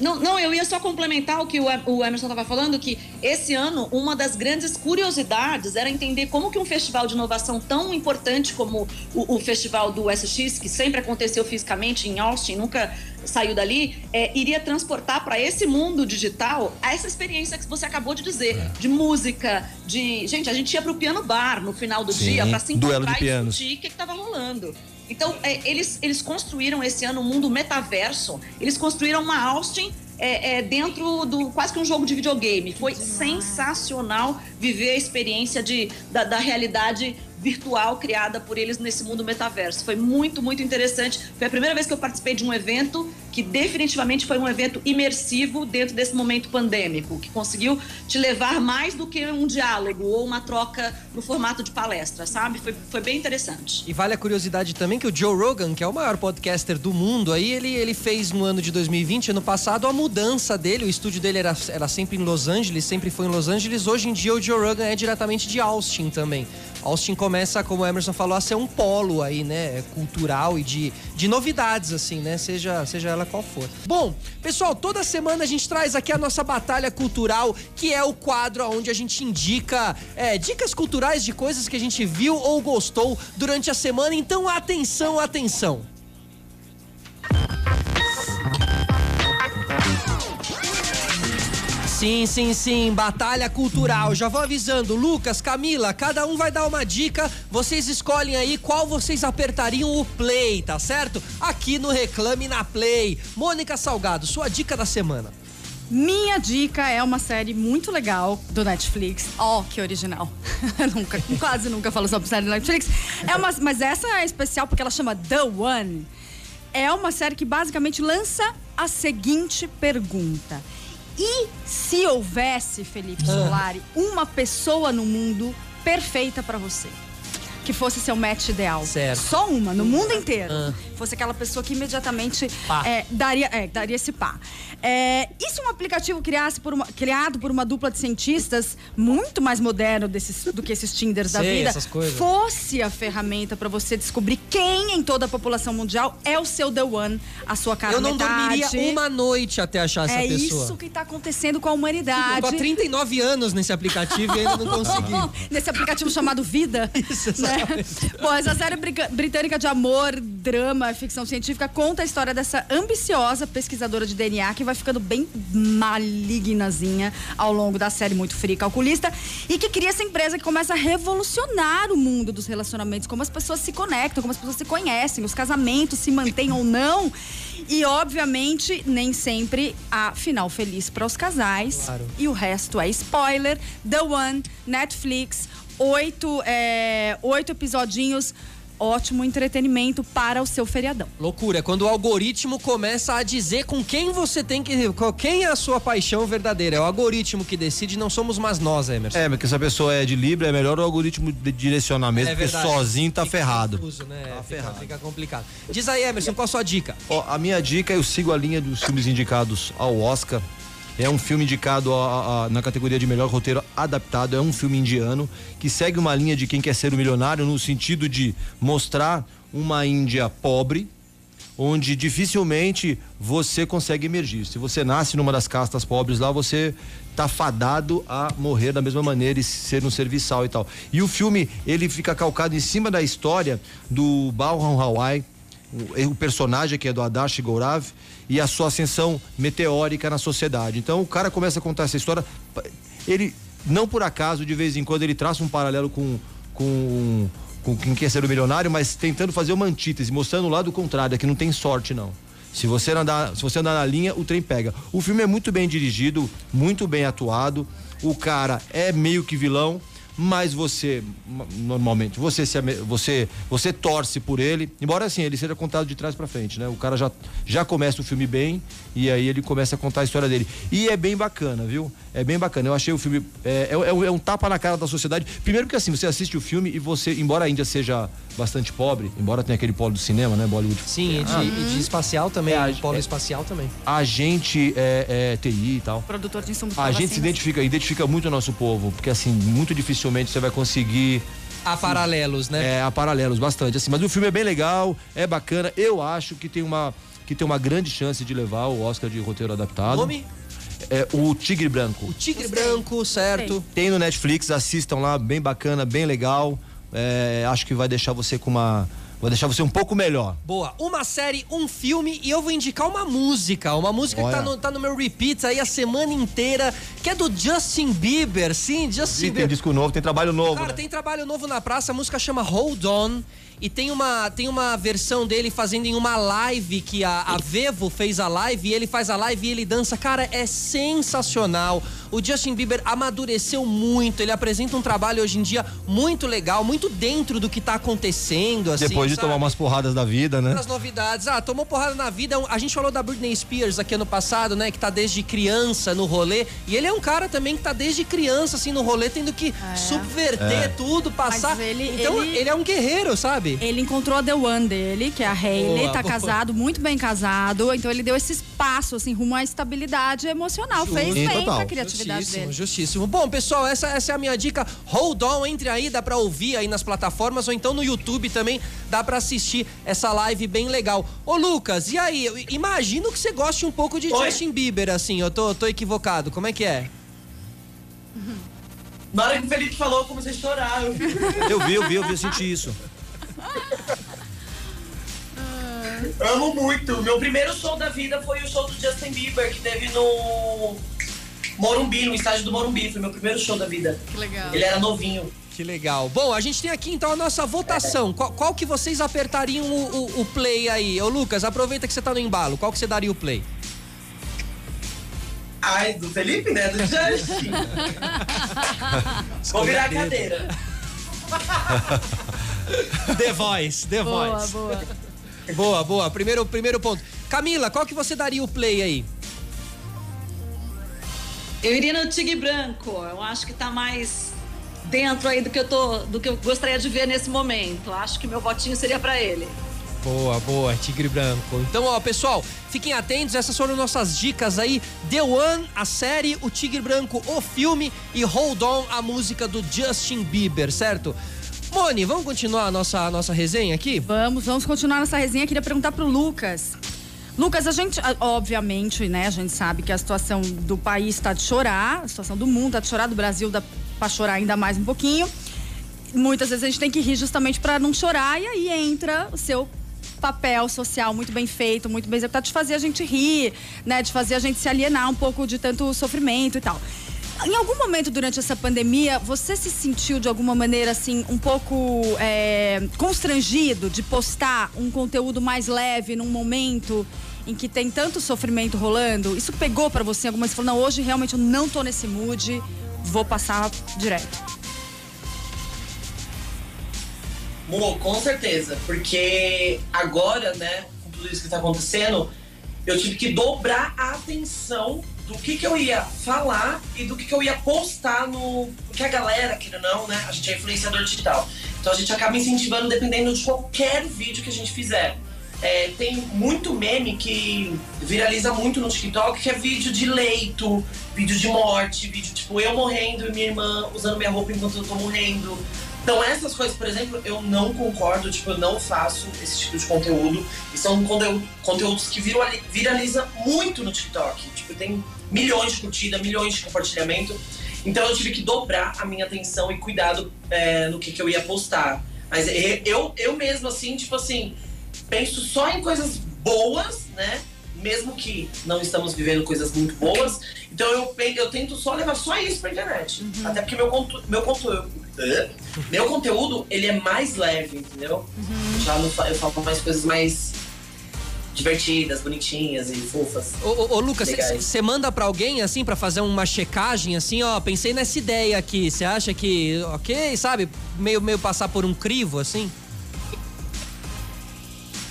Não, não, eu ia só complementar o que o Emerson estava falando, que esse ano uma das grandes curiosidades era entender como que um festival de inovação tão importante como o, o festival do SX, que sempre aconteceu fisicamente em Austin, nunca saiu dali, é, iria transportar para esse mundo digital essa experiência que você acabou de dizer, é. de música, de... Gente, a gente ia para o piano bar no final do Sim, dia para se encontrar e discutir o que estava rolando. Então, é, eles, eles construíram esse ano um mundo metaverso. Eles construíram uma Austin é, é, dentro do quase que um jogo de videogame. Foi sensacional viver a experiência de, da, da realidade virtual criada por eles nesse mundo metaverso. Foi muito, muito interessante. Foi a primeira vez que eu participei de um evento que definitivamente foi um evento imersivo dentro desse momento pandêmico, que conseguiu te levar mais do que um diálogo ou uma troca no formato de palestra, sabe? Foi, foi bem interessante. E vale a curiosidade também que o Joe Rogan, que é o maior podcaster do mundo, aí ele, ele fez no ano de 2020, ano passado, a mudança dele. O estúdio dele era, era sempre em Los Angeles, sempre foi em Los Angeles. Hoje em dia o Joe Rogan é diretamente de Austin também Austin começa, como o Emerson falou, a ser um polo aí, né? Cultural e de, de novidades, assim, né? Seja, seja ela qual for. Bom, pessoal, toda semana a gente traz aqui a nossa batalha cultural, que é o quadro onde a gente indica é, dicas culturais de coisas que a gente viu ou gostou durante a semana. Então, atenção, atenção. Sim, sim, sim, batalha cultural. Já vou avisando, Lucas, Camila, cada um vai dar uma dica. Vocês escolhem aí qual vocês apertariam o play, tá certo? Aqui no Reclame na Play. Mônica Salgado, sua dica da semana. Minha dica é uma série muito legal do Netflix. Ó, oh, que original. nunca, quase nunca falo sobre série do Netflix. É uma, mas essa é especial porque ela chama The One. É uma série que basicamente lança a seguinte pergunta: e se houvesse, Felipe ah. Solari, uma pessoa no mundo perfeita para você? Que fosse seu match ideal. Certo. Só uma, no mundo inteiro. Ah. Fosse aquela pessoa que imediatamente é, daria, é, daria esse pá. É, e se um aplicativo criasse por uma, criado por uma dupla de cientistas, muito mais moderno desses, do que esses Tinders da vida, fosse a ferramenta para você descobrir quem em toda a população mundial é o seu The One, a sua cara Eu não metade. dormiria uma noite até achar essa é pessoa. É isso que tá acontecendo com a humanidade. Eu tô há 39 anos nesse aplicativo e ainda não consegui. nesse aplicativo chamado Vida. Isso, né? Bom, essa série britânica de amor, drama, ficção científica conta a história dessa ambiciosa pesquisadora de DNA que vai ficando bem malignazinha ao longo da série, muito fria calculista, e que cria essa empresa que começa a revolucionar o mundo dos relacionamentos, como as pessoas se conectam, como as pessoas se conhecem, os casamentos se mantêm ou não. E, obviamente, nem sempre há final feliz para os casais. Claro. E o resto é spoiler. The One, Netflix, oito, é, oito episodinhos ótimo entretenimento para o seu feriadão. Loucura, é quando o algoritmo começa a dizer com quem você tem que. Quem é a sua paixão verdadeira. É o algoritmo que decide, não somos mais nós, Emerson. É, porque se a pessoa é de Libra, é melhor o algoritmo de direcionar mesmo, é porque sozinho tá fica ferrado. Confuso, né? Tá fica, ferrado. Fica complicado. Diz aí, Emerson, qual a sua dica? Ó, a minha dica, eu sigo a linha dos filmes indicados ao Oscar. É um filme indicado a, a, na categoria de melhor roteiro adaptado. É um filme indiano que segue uma linha de quem quer ser o milionário no sentido de mostrar uma Índia pobre, onde dificilmente você consegue emergir. Se você nasce numa das castas pobres lá, você tá fadado a morrer da mesma maneira e ser um serviçal e tal. E o filme, ele fica calcado em cima da história do Balram Hawaii, o, o personagem que é do Adash Gourav, e a sua ascensão meteórica na sociedade. Então o cara começa a contar essa história, ele não por acaso de vez em quando ele traça um paralelo com com com quem quer ser o milionário, mas tentando fazer uma antítese, mostrando o lado contrário, é que não tem sorte não. Se você andar, se você andar na linha, o trem pega. O filme é muito bem dirigido, muito bem atuado. O cara é meio que vilão, mas você normalmente você se, você você torce por ele, embora assim ele seja contado de trás para frente, né? O cara já já começa o filme bem e aí ele começa a contar a história dele e é bem bacana, viu? É bem bacana. Eu achei o filme é, é, é, é um tapa na cara da sociedade. Primeiro porque assim você assiste o filme e você, embora a Índia seja bastante pobre, embora tenha aquele polo do cinema, né, Bollywood. Sim, e de, ah, e de espacial também, é, polo é, espacial também. A gente é, é TI e tal. Produtor de insumos. A gente se identifica, identifica muito o nosso povo, porque assim muito dificilmente você vai conseguir Há paralelos, né? É, há paralelos, bastante. Assim, mas o filme é bem legal, é bacana. Eu acho que tem uma, que tem uma grande chance de levar o Oscar de roteiro adaptado. Nome? É o Tigre Branco. O Tigre Branco, certo. Tem no Netflix, assistam lá, bem bacana, bem legal. É, acho que vai deixar você com uma Vou deixar você um pouco melhor. Boa. Uma série, um filme e eu vou indicar uma música. Uma música Olha. que tá no, tá no meu repeat aí a semana inteira, que é do Justin Bieber. Sim, Justin Bieber. Tem disco novo, tem trabalho novo. Cara, né? tem trabalho novo na praça. A música chama Hold On. E tem uma, tem uma versão dele fazendo em uma live que a, a Vevo fez a live e ele faz a live e ele dança. Cara, é sensacional. O Justin Bieber amadureceu muito. Ele apresenta um trabalho hoje em dia muito legal, muito dentro do que tá acontecendo. Assim, Depois de sabe? tomar umas porradas da vida, né? As novidades. Ah, tomou porrada na vida. A gente falou da Britney Spears aqui ano passado, né? Que tá desde criança no rolê. E ele é um cara também que tá desde criança, assim, no rolê, tendo que é. subverter é. tudo, passar. Ele, então, ele... ele... é um guerreiro, sabe? Sabe? Ele encontrou a The One dele, que é a Hailey, Boa, tá boa. casado, muito bem casado. Então ele deu esse espaço, assim, rumo à estabilidade emocional. Fez Sim, bem total. pra criatividade Justíssimo, dele. justíssimo. Bom, pessoal, essa, essa é a minha dica. Hold on, entre aí, dá pra ouvir aí nas plataformas ou então no YouTube também dá pra assistir essa live bem legal. Ô, Lucas, e aí? Eu imagino que você goste um pouco de Oi. Justin Bieber, assim. Eu tô, tô equivocado. Como é que é? Na hora que o Felipe falou, eu comecei a chorar. Eu... Eu vi, eu vi, eu vi, eu senti isso. Amo muito. Meu primeiro show da vida foi o show do Justin Bieber, que teve no Morumbi, no estádio do Morumbi. Foi meu primeiro show da vida. Que legal. Ele era novinho. Que legal. Bom, a gente tem aqui então a nossa votação. Qual, qual que vocês apertariam o, o- o play aí? Ô, Lucas, aproveita que você tá no embalo. Qual que você daria o play? Ai, do Felipe, né? Do Justin. Vou virar a cadeira. The Voice, The Boa, Voice. boa. Boa, boa. Primeiro, primeiro ponto. Camila, qual que você daria o play aí? Eu iria no Tigre Branco. Eu acho que tá mais dentro aí do que eu tô, do que eu gostaria de ver nesse momento. Acho que meu votinho seria pra ele. Boa, boa, Tigre Branco. Então, ó, pessoal, fiquem atentos, essas foram nossas dicas aí. The One, a série, o Tigre Branco, o filme e Hold On, a música do Justin Bieber, certo? Moni, vamos continuar a nossa, a nossa resenha aqui? Vamos, vamos continuar nessa resenha. Queria perguntar pro Lucas. Lucas, a gente, obviamente, né, a gente sabe que a situação do país está de chorar, a situação do mundo está de chorar, do Brasil dá para chorar ainda mais um pouquinho. Muitas vezes a gente tem que rir justamente para não chorar, e aí entra o seu papel social muito bem feito, muito bem executado, de fazer a gente rir, né, de fazer a gente se alienar um pouco de tanto sofrimento e tal. Em algum momento durante essa pandemia, você se sentiu de alguma maneira assim um pouco é, constrangido de postar um conteúdo mais leve num momento em que tem tanto sofrimento rolando? Isso pegou pra você alguma vez? Você falou, não, hoje realmente eu não tô nesse mood, vou passar direto. Mo, com certeza. Porque agora, né, com tudo isso que tá acontecendo, eu tive que dobrar a atenção do que, que eu ia falar e do que, que eu ia postar no. Porque a galera, querendo ou não, né? A gente é influenciador digital. Então a gente acaba incentivando dependendo de qualquer vídeo que a gente fizer. É, tem muito meme que viraliza muito no TikTok, que é vídeo de leito, vídeo de morte, vídeo tipo eu morrendo e minha irmã usando minha roupa enquanto eu tô morrendo. Então essas coisas, por exemplo, eu não concordo, tipo, eu não faço esse tipo de conteúdo. E são conteúdo- conteúdos que virali- viraliza muito no TikTok. Tipo, tem milhões de curtidas, milhões de compartilhamento. Então eu tive que dobrar a minha atenção e cuidado é, no que, que eu ia postar. Mas e- eu, eu mesmo, assim, tipo assim, penso só em coisas boas, né? Mesmo que não estamos vivendo coisas muito boas. Então eu, eu tento só levar só isso pra internet. Até porque meu, meu, conteúdo, meu conteúdo, ele é mais leve, entendeu? Já não, eu falo mais coisas mais divertidas, bonitinhas e fofas. Ô, ô, ô, Lucas, você manda pra alguém assim pra fazer uma checagem assim, ó, pensei nessa ideia aqui. Você acha que, ok, sabe, meio meio passar por um crivo assim?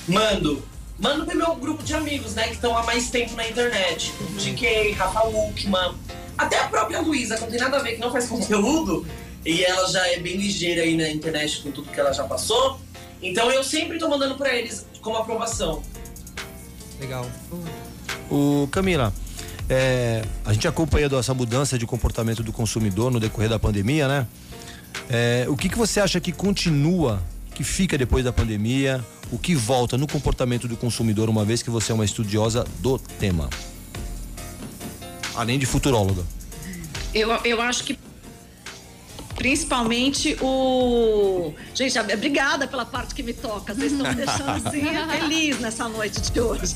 Mando. Mando pro meu grupo de amigos, né? Que estão há mais tempo na internet. GK, Rafa Luckman. Até a própria Luísa, que não tem nada a ver, que não faz conteúdo. E ela já é bem ligeira aí na internet com tudo que ela já passou. Então eu sempre tô mandando pra eles como aprovação. Legal. O Camila, é, a gente acompanhando essa mudança de comportamento do consumidor no decorrer da pandemia, né? É, o que, que você acha que continua, que fica depois da pandemia? O que volta no comportamento do consumidor, uma vez que você é uma estudiosa do tema? Além de futuróloga. Eu, eu acho que principalmente o. Gente, obrigada pela parte que me toca. Vocês estão me deixando assim, feliz nessa noite de hoje.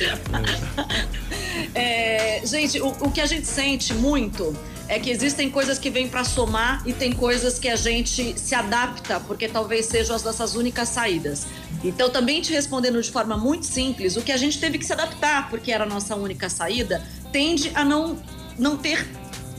É, gente, o, o que a gente sente muito é que existem coisas que vêm para somar e tem coisas que a gente se adapta, porque talvez sejam as nossas únicas saídas. Então, também te respondendo de forma muito simples, o que a gente teve que se adaptar, porque era a nossa única saída, tende a não, não ter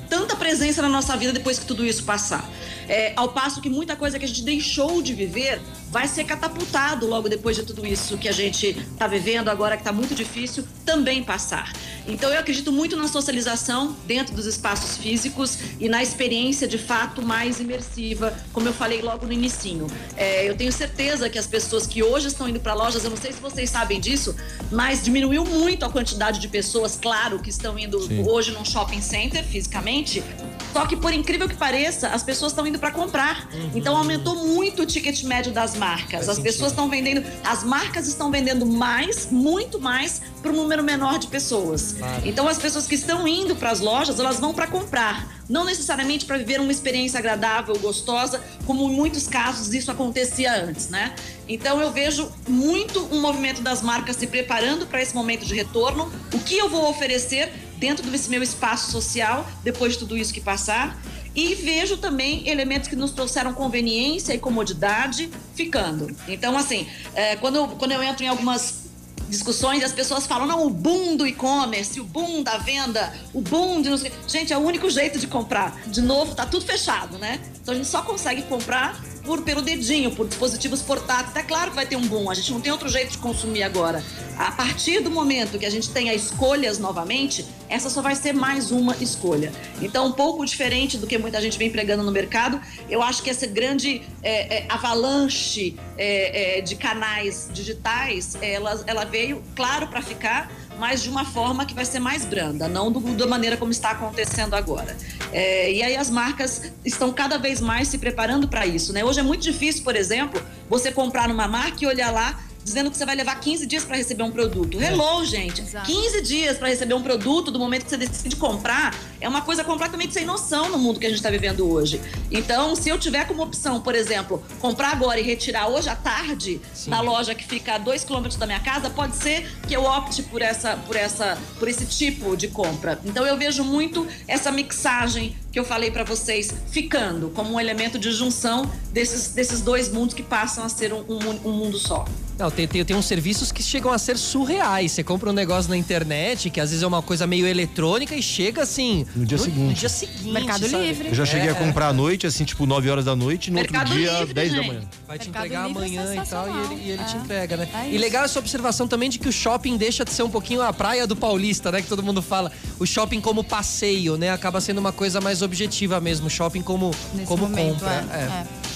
tanta presença na nossa vida depois que tudo isso passar. É, ao passo que muita coisa que a gente deixou de viver vai ser catapultado logo depois de tudo isso que a gente está vivendo agora, que está muito difícil, também passar. Então eu acredito muito na socialização dentro dos espaços físicos e na experiência de fato mais imersiva, como eu falei logo no inicinho. É, eu tenho certeza que as pessoas que hoje estão indo para lojas, eu não sei se vocês sabem disso, mas diminuiu muito a quantidade de pessoas, claro, que estão indo Sim. hoje num shopping center fisicamente. Só que por incrível que pareça, as pessoas estão indo para comprar. Uhum. Então aumentou muito o ticket médio das marcas. Faz as sentido. pessoas estão vendendo, as marcas estão vendendo mais, muito mais para um número menor de pessoas. Claro. Então as pessoas que estão indo para as lojas, elas vão para comprar, não necessariamente para viver uma experiência agradável, gostosa, como em muitos casos isso acontecia antes, né? Então eu vejo muito um movimento das marcas se preparando para esse momento de retorno. O que eu vou oferecer dentro desse meu espaço social depois de tudo isso que passar? E vejo também elementos que nos trouxeram conveniência e comodidade ficando. Então, assim, é, quando, eu, quando eu entro em algumas discussões e as pessoas falam, não, o boom do e-commerce, o boom da venda, o boom de... Gente, é o único jeito de comprar. De novo, tá tudo fechado, né? Então a gente só consegue comprar por, pelo dedinho, por dispositivos portáteis. É claro que vai ter um boom, a gente não tem outro jeito de consumir agora. A partir do momento que a gente tenha escolhas novamente, essa só vai ser mais uma escolha. Então, um pouco diferente do que muita gente vem pregando no mercado, eu acho que essa grande é, é, avalanche é, é de canais digitais, ela, ela veio, claro, para ficar, mas de uma forma que vai ser mais branda, não do, da maneira como está acontecendo agora. É, e aí as marcas estão cada vez mais se preparando para isso. Né? Hoje é muito difícil, por exemplo, você comprar numa marca e olhar lá dizendo que você vai levar 15 dias para receber um produto. É. Hello, gente. Exato. 15 dias para receber um produto do momento que você decide comprar é uma coisa completamente sem noção no mundo que a gente está vivendo hoje. Então, se eu tiver como opção, por exemplo, comprar agora e retirar hoje à tarde Sim. na loja que fica a 2 km da minha casa, pode ser que eu opte por essa, por essa, por esse tipo de compra. Então, eu vejo muito essa mixagem que eu falei para vocês ficando como um elemento de junção desses, desses dois mundos que passam a ser um, um, um mundo só. Não, tem, tem, tem uns serviços que chegam a ser surreais. Você compra um negócio na internet, que às vezes é uma coisa meio eletrônica e chega assim. No dia no, seguinte. No dia seguinte. Mercado sabe? Livre. Eu já cheguei é, a comprar à noite, assim, tipo 9 horas da noite, no Mercado outro dia, livre, 10 gente. da manhã. Vai te Mercado entregar amanhã é e tal, e ele, e ele é. te entrega, né? É e legal essa observação também de que o shopping deixa de ser um pouquinho a praia do paulista, né? Que todo mundo fala. O shopping como passeio, né? Acaba sendo uma coisa mais objetiva mesmo. O shopping como, como momento, compra.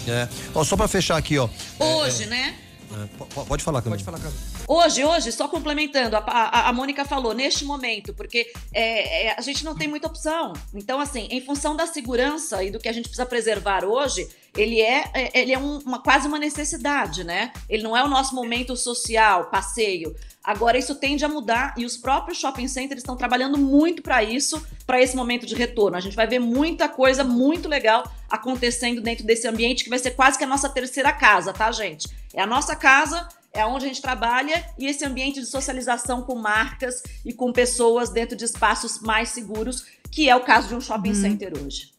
É. é. é. Ó, só pra fechar aqui, ó. Hoje, né? É, pode falar, Camila. Pode falar, Camila. Hoje, hoje, só complementando, a, a, a Mônica falou, neste momento, porque é, é, a gente não tem muita opção. Então, assim, em função da segurança e do que a gente precisa preservar hoje, ele é, é ele é um, uma, quase uma necessidade, né? Ele não é o nosso momento social, passeio. Agora, isso tende a mudar e os próprios shopping centers estão trabalhando muito para isso, para esse momento de retorno. A gente vai ver muita coisa muito legal acontecendo dentro desse ambiente que vai ser quase que a nossa terceira casa, tá, gente? É a nossa casa, é onde a gente trabalha e esse ambiente de socialização com marcas e com pessoas dentro de espaços mais seguros, que é o caso de um shopping uhum. center hoje.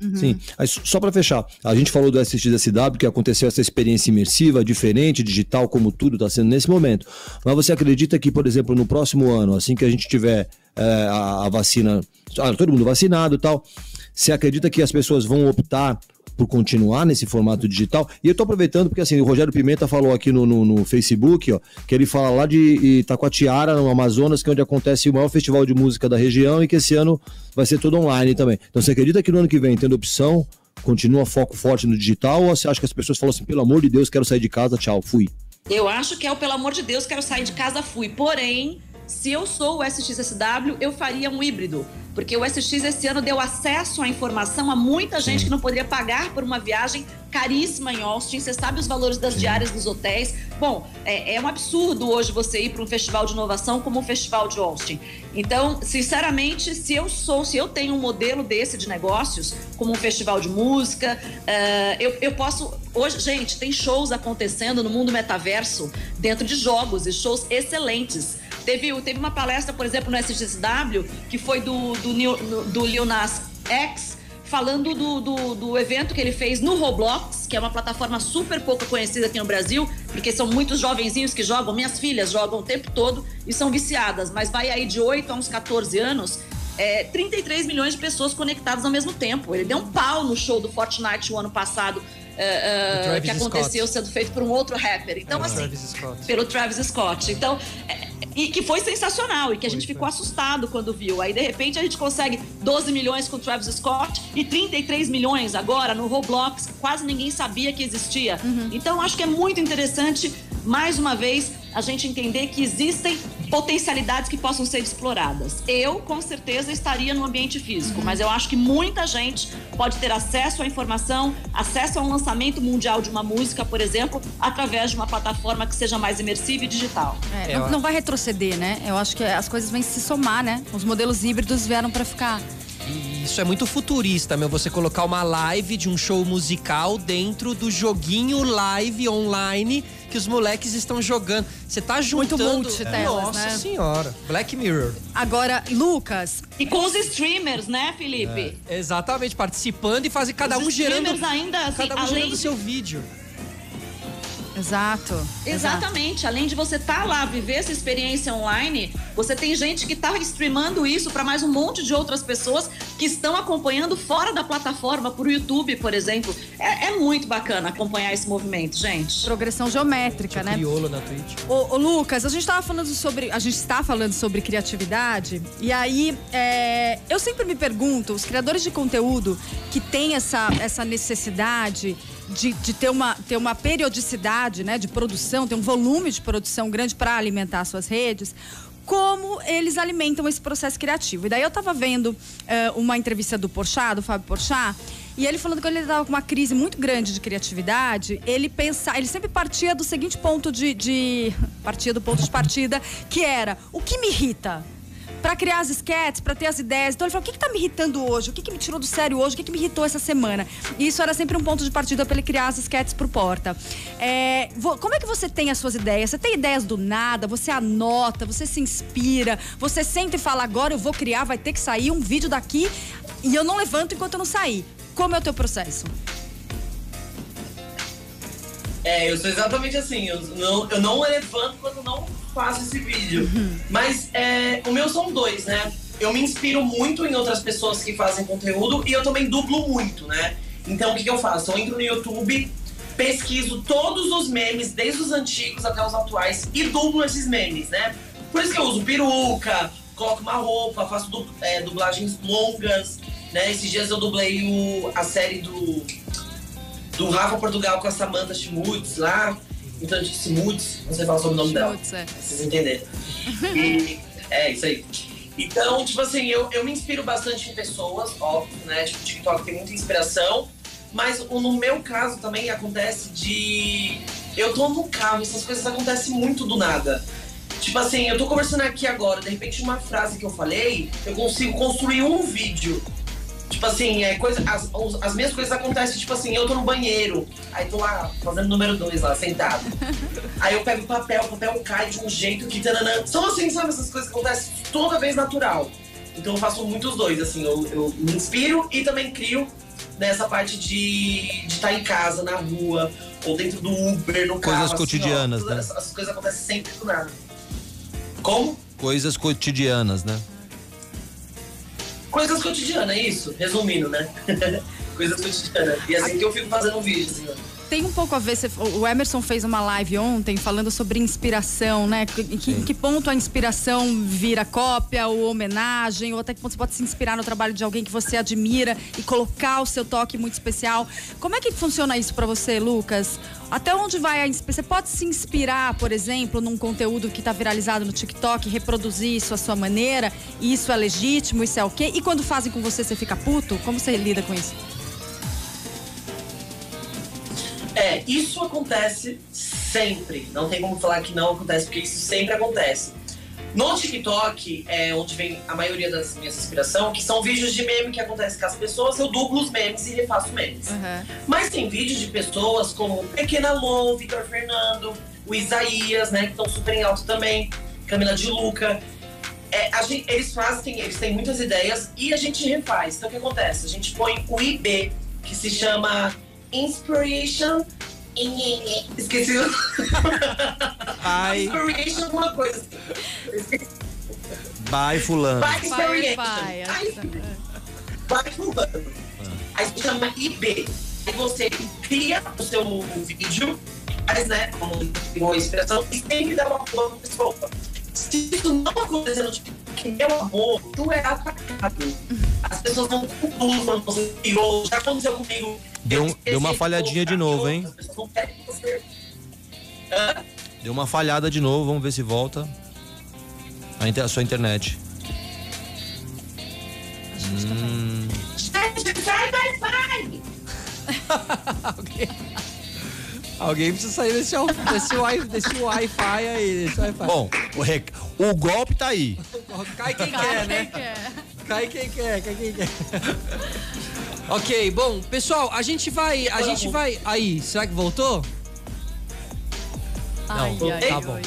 Uhum. Sim, só para fechar, a gente falou do SXSW, que aconteceu essa experiência imersiva, diferente, digital, como tudo está sendo nesse momento. Mas você acredita que, por exemplo, no próximo ano, assim que a gente tiver é, a, a, vacina, ah, todo mundo vacinado e tal, você acredita que as pessoas vão optar por continuar nesse formato digital. E eu tô aproveitando porque assim, o Rogério Pimenta falou aqui no, no, no Facebook, ó, que ele fala lá de Itacoatiara, no Amazonas, que é onde acontece o maior festival de música da região e que esse ano vai ser todo online também. Então você acredita que no ano que vem, tendo opção, continua foco forte no digital ou você acha que as pessoas falam assim, pelo amor de Deus, quero sair de casa, tchau, fui? Eu acho que é o pelo amor de Deus, quero sair de casa, fui. Porém, se eu sou o SXSW, eu faria um híbrido. Porque o SX esse ano deu acesso à informação a muita gente que não poderia pagar por uma viagem caríssima em Austin. Você sabe os valores das diárias dos hotéis. Bom, é, é um absurdo hoje você ir para um festival de inovação como o Festival de Austin. Então, sinceramente, se eu sou, se eu tenho um modelo desse de negócios, como um festival de música, uh, eu, eu posso. Hoje, gente, tem shows acontecendo no mundo metaverso dentro de jogos e shows excelentes. Teve, teve uma palestra, por exemplo, no SXSW, que foi do, do, do Lil Nas X, falando do, do, do, evento que ele fez no Roblox, que é uma plataforma super pouco conhecida aqui no Brasil, porque são muitos jovenzinhos que jogam, minhas filhas jogam o tempo todo e são viciadas, mas vai aí de 8 a uns 14 anos, é, 33 milhões de pessoas conectadas ao mesmo tempo. Ele deu um pau no show do Fortnite o ano passado, uh, que aconteceu Scott. sendo feito por um outro rapper. Então, é, assim, Travis pelo Travis Scott. Então, é, e que foi sensacional e que a gente ficou assustado quando viu. Aí de repente a gente consegue 12 milhões com Travis Scott e 33 milhões agora no Roblox, quase ninguém sabia que existia. Então acho que é muito interessante mais uma vez a gente entender que existem potencialidades que possam ser exploradas. Eu, com certeza, estaria no ambiente físico, mas eu acho que muita gente pode ter acesso à informação, acesso a um lançamento mundial de uma música, por exemplo, através de uma plataforma que seja mais imersiva e digital. É, É, não, não vai retroceder, né? Eu acho que as coisas vêm se somar, né? Os modelos híbridos vieram pra ficar. E Isso é muito futurista, meu. Você colocar uma live de um show musical dentro do joguinho live online que os moleques estão jogando. Você tá juntando... multitelas, Nossa né? senhora. Black Mirror. Agora, Lucas, E com os streamers, né, Felipe? Exatamente, participando e fazem cada Os um gerando... streamers ainda, assim, cada um além gerando de- seu vídeo. Exato. Exatamente. Além de você estar lá, viver essa experiência online, você tem gente que está streamando isso para mais um monte de outras pessoas que estão acompanhando fora da plataforma, por YouTube, por exemplo. É, é muito bacana acompanhar esse movimento, gente. Progressão geométrica, né? Criolo na Twitch. Ô, ô, Lucas, a gente tava falando sobre. A gente está falando sobre criatividade. E aí, é, eu sempre me pergunto, os criadores de conteúdo que têm essa, essa necessidade de, de ter, uma, ter uma periodicidade né, de produção, ter um volume de produção grande para alimentar suas redes. Como eles alimentam esse processo criativo. E daí eu tava vendo é, uma entrevista do Porchat, do Fábio Porchat, e ele falando que ele estava com uma crise muito grande de criatividade, ele pensa, ele sempre partia do seguinte ponto de, de partia do ponto de partida, que era o que me irrita. Pra criar as sketches, pra ter as ideias. Então ele falou: o que, que tá me irritando hoje? O que, que me tirou do sério hoje? O que, que me irritou essa semana? E isso era sempre um ponto de partida pra ele criar as sketches pro Porta. É, como é que você tem as suas ideias? Você tem ideias do nada? Você anota? Você se inspira? Você senta e fala: agora eu vou criar, vai ter que sair um vídeo daqui e eu não levanto enquanto eu não sair. Como é o teu processo? É, eu sou exatamente assim. Eu não, eu não levanto quando não faço esse vídeo. Mas é, o meu são dois, né? Eu me inspiro muito em outras pessoas que fazem conteúdo e eu também dublo muito, né? Então o que, que eu faço? Eu entro no YouTube, pesquiso todos os memes, desde os antigos até os atuais, e dublo esses memes, né? Por isso que eu uso peruca, coloco uma roupa, faço du- é, dublagens longas, né? Esses dias eu dublei o, a série do do Rafa Portugal com a Samantha Schmutz lá. Então, de Schmutz, não sei falar sobre o nome dela. Schmutz, é. pra Vocês entenderem. E, é, isso aí. Então, tipo assim, eu, eu me inspiro bastante em pessoas, óbvio, né? Tipo, o TikTok tem muita inspiração. Mas no meu caso também acontece de. Eu tô no carro, essas coisas acontecem muito do nada. Tipo assim, eu tô conversando aqui agora, de repente uma frase que eu falei, eu consigo construir um vídeo. Tipo assim, é coisa, as, as mesmas coisas acontecem, tipo assim, eu tô no banheiro, aí tô lá fazendo número dois lá, sentado. Aí eu pego o papel, o papel cai de um jeito que. Tananã. São assim, sabe, essas coisas que acontecem toda vez natural. Então eu faço muito os dois, assim, eu, eu me inspiro e também crio nessa parte de estar em casa, na rua, ou dentro do Uber, no carro. Coisas assim, ó, cotidianas, né? Essas essas coisas acontecem sempre do nada. Como? Coisas cotidianas, né? Coisas cotidianas, é isso? Resumindo, né? Coisas cotidianas. E assim que eu fico fazendo vídeo, assim, ó. Tem um pouco a ver, o Emerson fez uma live ontem falando sobre inspiração, né? Em que, em que ponto a inspiração vira cópia ou homenagem, ou até que ponto você pode se inspirar no trabalho de alguém que você admira e colocar o seu toque muito especial. Como é que funciona isso pra você, Lucas? Até onde vai a inspiração? Você pode se inspirar, por exemplo, num conteúdo que tá viralizado no TikTok, reproduzir isso à sua maneira, isso é legítimo, isso é ok? E quando fazem com você, você fica puto? Como você lida com isso? É, isso acontece sempre. Não tem como falar que não acontece, porque isso sempre acontece. No TikTok, é onde vem a maioria das minhas inspirações, que são vídeos de meme que acontecem com as pessoas, eu dublo os memes e refaço memes. Mas tem vídeos de pessoas como Pequena Lô, Vitor Fernando, o Isaías, né, que estão super em alto também, Camila de Luca. É, gente- eles fazem, eles têm muitas ideias e a gente refaz. Então o que acontece? A gente põe o IB, que se chama Inspiration. Esqueci o Ai, Inspiration alguma coisa. bye fulano. By Inspiration. Vai, vai. Aí, vai fulano. Aí se chama IB. Aí você cria o seu vídeo, faz, né, com uma inspiração e sempre dá uma boa pessoa. Se isso não acontecer no TikTok, meu amor, tu é atacado. As pessoas não conclusam, você pirou, já aconteceu comigo. Deu- Eu deu uma falhadinha de novo, hein? Hã? Deu uma falhada de novo, vamos ver se volta. A, inter- a sua internet. Vai! Alguém, alguém precisa sair desse, desse, wi, desse Wi-Fi aí. Desse wi Bom, o, rec- o golpe tá aí. Cai quem quer, né? Cai quem quer, cai quem quer. Ok, bom, pessoal, a gente vai. A gente vai. Aí, será que voltou? Ai, Não, ai, tá ai. bom.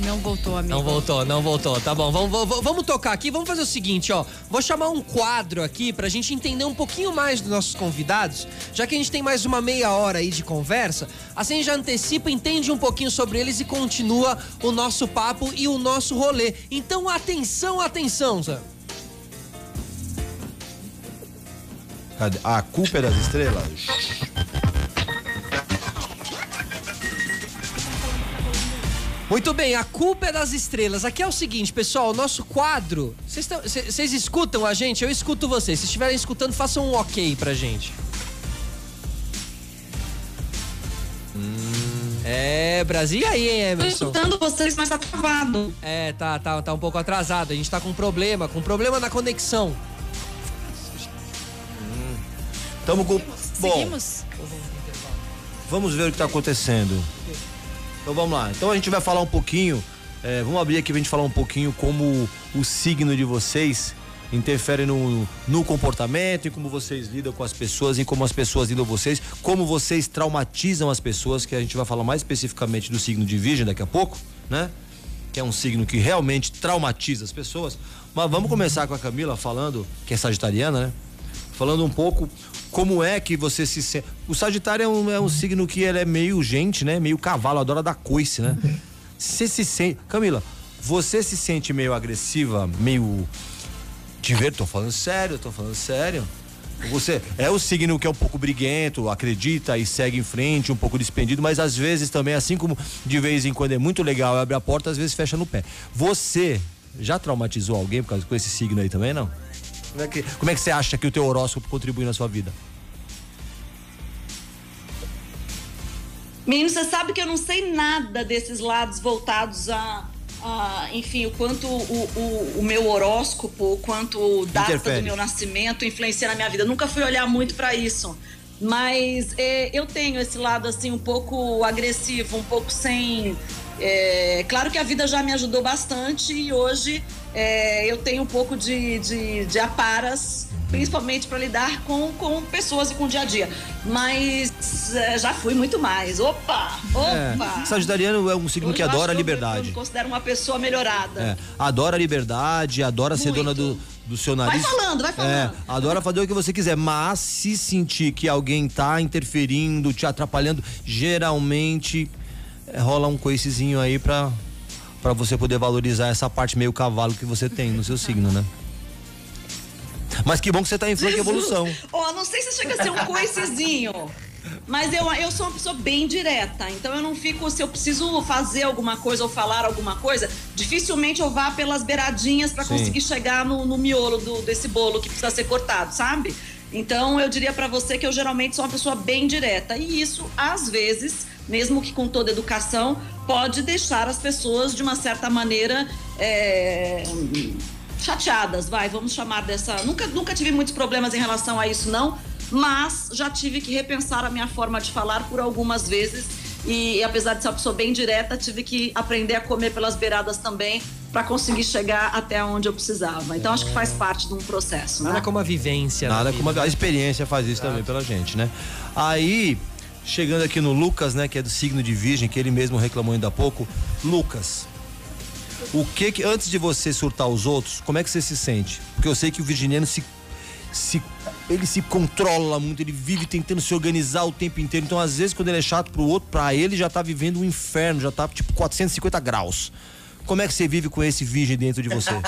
Não voltou, amigo. Não voltou, não voltou. Tá bom, vamos, vamos, vamos tocar aqui. Vamos fazer o seguinte, ó. Vou chamar um quadro aqui pra gente entender um pouquinho mais dos nossos convidados. Já que a gente tem mais uma meia hora aí de conversa, assim a gente já antecipa, entende um pouquinho sobre eles e continua o nosso papo e o nosso rolê. Então, atenção, atenção, Zé. Cadê? A culpa é das estrelas? Muito bem, a culpa é das estrelas. Aqui é o seguinte, pessoal, o nosso quadro. Vocês escutam a gente? Eu escuto vocês. Se estiverem escutando, façam um ok pra gente. É, Brasil. E aí, hein, Tô Emerson? escutando vocês, mas tá travado. É, tá, tá, tá um pouco atrasado. A gente tá com problema, com problema na conexão. Tamo com. Bom, Seguimos? vamos ver o que tá acontecendo. Então vamos lá. Então a gente vai falar um pouquinho. é, vamos abrir aqui pra gente falar um pouquinho como o signo de vocês interfere no, no comportamento, em como vocês lidam com as pessoas, em como as pessoas lidam com vocês, como vocês traumatizam as pessoas, que a gente vai falar mais especificamente do signo de Virgem daqui a pouco, né? Que é um signo que realmente traumatiza as pessoas. Mas vamos começar com a Camila falando, que é sagitariana, né? Falando um pouco como é que você se sente. O Sagitário é um, é um signo que ele é meio gente, né? Meio cavalo, adora dar coice, né? Você se sente. Camila, você se sente meio agressiva, meio. De ver, tô falando sério, tô falando sério. Você é o signo que é um pouco briguento, acredita e segue em frente, um pouco despendido, mas às vezes também, assim como de vez em quando é muito legal abre a porta, às vezes fecha no pé. Você já traumatizou alguém por causa com esse signo aí também, não? Como é que, como é que você acha que o teu horóscopo contribui na sua vida? Menino, você sabe que eu não sei nada desses lados voltados a, a, enfim, o quanto o, o, o meu horóscopo, o quanto data Interfere. do meu nascimento influencia na minha vida. Nunca fui olhar muito pra isso. Mas é, eu tenho esse lado assim um pouco agressivo, um pouco sem. é, claro que a vida já me ajudou bastante e hoje é, eu tenho um pouco de, de, de aparas, principalmente para lidar com, com pessoas e com o dia a dia. Mas é, já fui muito mais. Opa! Opa! É, Sagitariano é um signo Hoje que adora a que eu- Eu liberdade. me considero uma pessoa melhorada. É, adora a liberdade, adora ser Muito. dona do, do seu Vai nariz. falando, vai falando. É, adora fazer o que você quiser, mas se sentir que alguém tá interferindo, te atrapalhando, geralmente é, rola um coicezinho aí pra, pra você poder valorizar essa parte meio cavalo que você tem no seu signo, né? Mas que bom que você tá em franca evolução. Ó, não sei se chega a ser um coicezinho. Mas eu, eu sou uma pessoa bem direta, então eu não fico, se eu preciso fazer alguma coisa ou falar alguma coisa, dificilmente eu vá pelas beiradinhas pra Sim. conseguir chegar no, no miolo do- desse bolo que precisa ser cortado, sabe? Então eu diria pra você que eu geralmente sou uma pessoa bem direta. E isso, às vezes, mesmo que com toda educação, pode deixar as pessoas de uma certa maneira. é, chateadas, vai, vamos chamar dessa. Nunca, nunca tive muitos problemas em relação a isso, não, mas já tive que repensar a minha forma de falar por algumas vezes. E apesar de ser uma pessoa bem direta, tive que aprender a comer pelas beiradas também para conseguir chegar até onde eu precisava. Então acho que faz parte de um processo, Nada né? como a vivência. Nada na como vida. a, a experiência faz isso também pela gente, né? Aí, chegando aqui no Lucas, né, que é do signo de Virgem, que ele mesmo reclamou ainda há pouco. Lucas, o que que antes de você surtar os outros, como é que você se sente? Porque eu sei que o virginiano se se ele se controla muito, ele vive tentando se organizar o tempo inteiro. Então, às vezes, quando ele é chato pro outro, pra ele já tá vivendo um inferno, já tá tipo 450 graus. Como é que você vive com esse virgem dentro de você?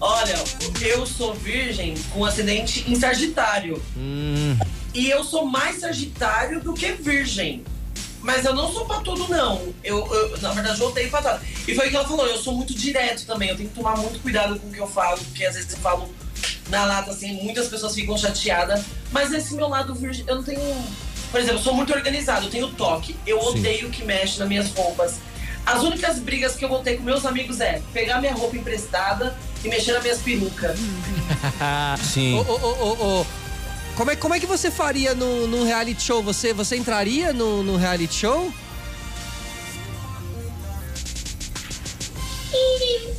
Olha, eu sou virgem com acidente em Sagitário. hum, E eu sou mais Sagitário do que virgem. Mas eu não sou pra tudo, não. Eu, eu, na verdade, eu odeio patada. E foi o que ela falou, eu sou muito direto também. Eu tenho que tomar muito cuidado com o que eu falo, porque às vezes eu falo na lata, assim, muitas pessoas ficam chateadas. Mas esse meu lado virgem, eu não tenho. Por exemplo, eu sou muito organizado, eu tenho toque. Eu Sim. odeio que mexe nas minhas roupas. As únicas brigas que eu vou ter com meus amigos é pegar minha roupa emprestada e mexer nas minhas perucas. Sim. Ô, ô, ô, ô, ô, Como é, como é que você faria no, no reality show? Você, você entraria no, no reality show?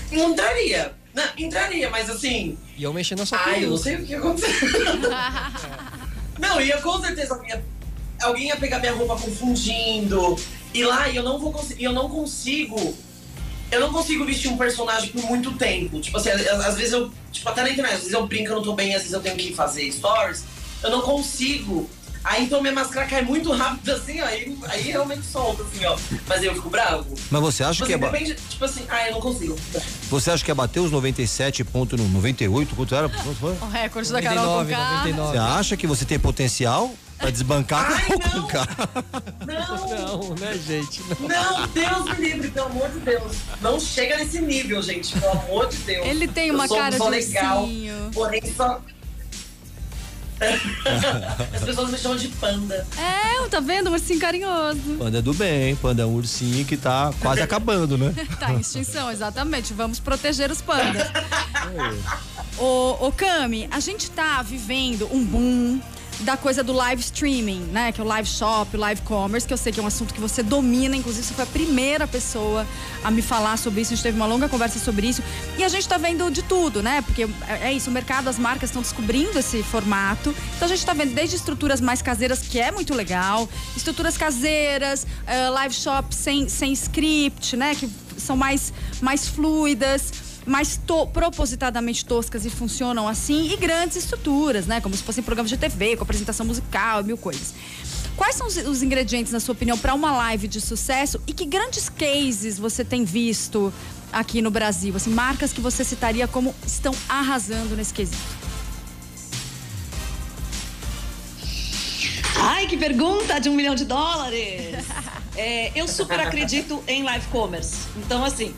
Não entraria. Não, entraria, mas assim. E eu mexendo na sua Ai, eu não sei o que aconteceu. não, ia com certeza alguém ia, alguém ia pegar minha roupa confundindo. E lá e eu não vou conseguir. Eu não consigo. Eu não consigo vestir um personagem por muito tempo. Tipo assim, às, às vezes eu. Tipo, até na internet, às vezes eu brinco, eu não tô bem, às vezes eu tenho que fazer stories. Eu não consigo. Aí então minha máscara cai muito rápido assim, ó. Aí, aí realmente solta, assim, ó. Mas aí eu fico bravo. Mas você acha Tipo que é assim, depende, tipo assim, ah, eu não consigo. você acha que é bater os 97 ponto no 98, quanto era? Quanto foi? O recorde da Carol 99, Conká. 99. Você acha que você tem potencial pra desbancar Ai, com não. Não! Não, né, gente? Não. Não, Deus me livre, pelo amor de Deus. Não chega nesse nível, gente, pelo amor de Deus. Ele tem Eu uma sou cara só de legal, ursinho. porém só. As pessoas me chamam de panda. É, tá vendo? Um ursinho carinhoso. Panda do bem, panda é um ursinho que tá quase acabando, né? Tá em extinção, exatamente. Vamos proteger os pandas. ô, ô, Cami, a gente tá vivendo um boom da coisa do live streaming, né? Que é o live shop, o live commerce, que eu sei que é um assunto que você domina. Inclusive, você foi a primeira pessoa a me falar sobre isso. A gente teve uma longa conversa sobre isso. E a gente tá vendo de tudo, né? Porque é é isso, o mercado, as marcas estão descobrindo esse formato. Então a gente tá vendo desde estruturas mais caseiras, que é muito legal, estruturas caseiras, eh, live shops sem, sem script, né? Que são mais, mais fluidas mais to- propositadamente toscas e funcionam assim, e grandes estruturas, né? Como se fossem programas de TV, com apresentação musical, mil coisas. Quais são os, ingredientes, na sua opinião, para uma live de sucesso e que grandes cases você tem visto aqui no Brasil? Assim, marcas que você citaria como estão arrasando nesse quesito? Ai, que pergunta de um milhão de dólares! É, eu super acredito em live commerce. Então, assim,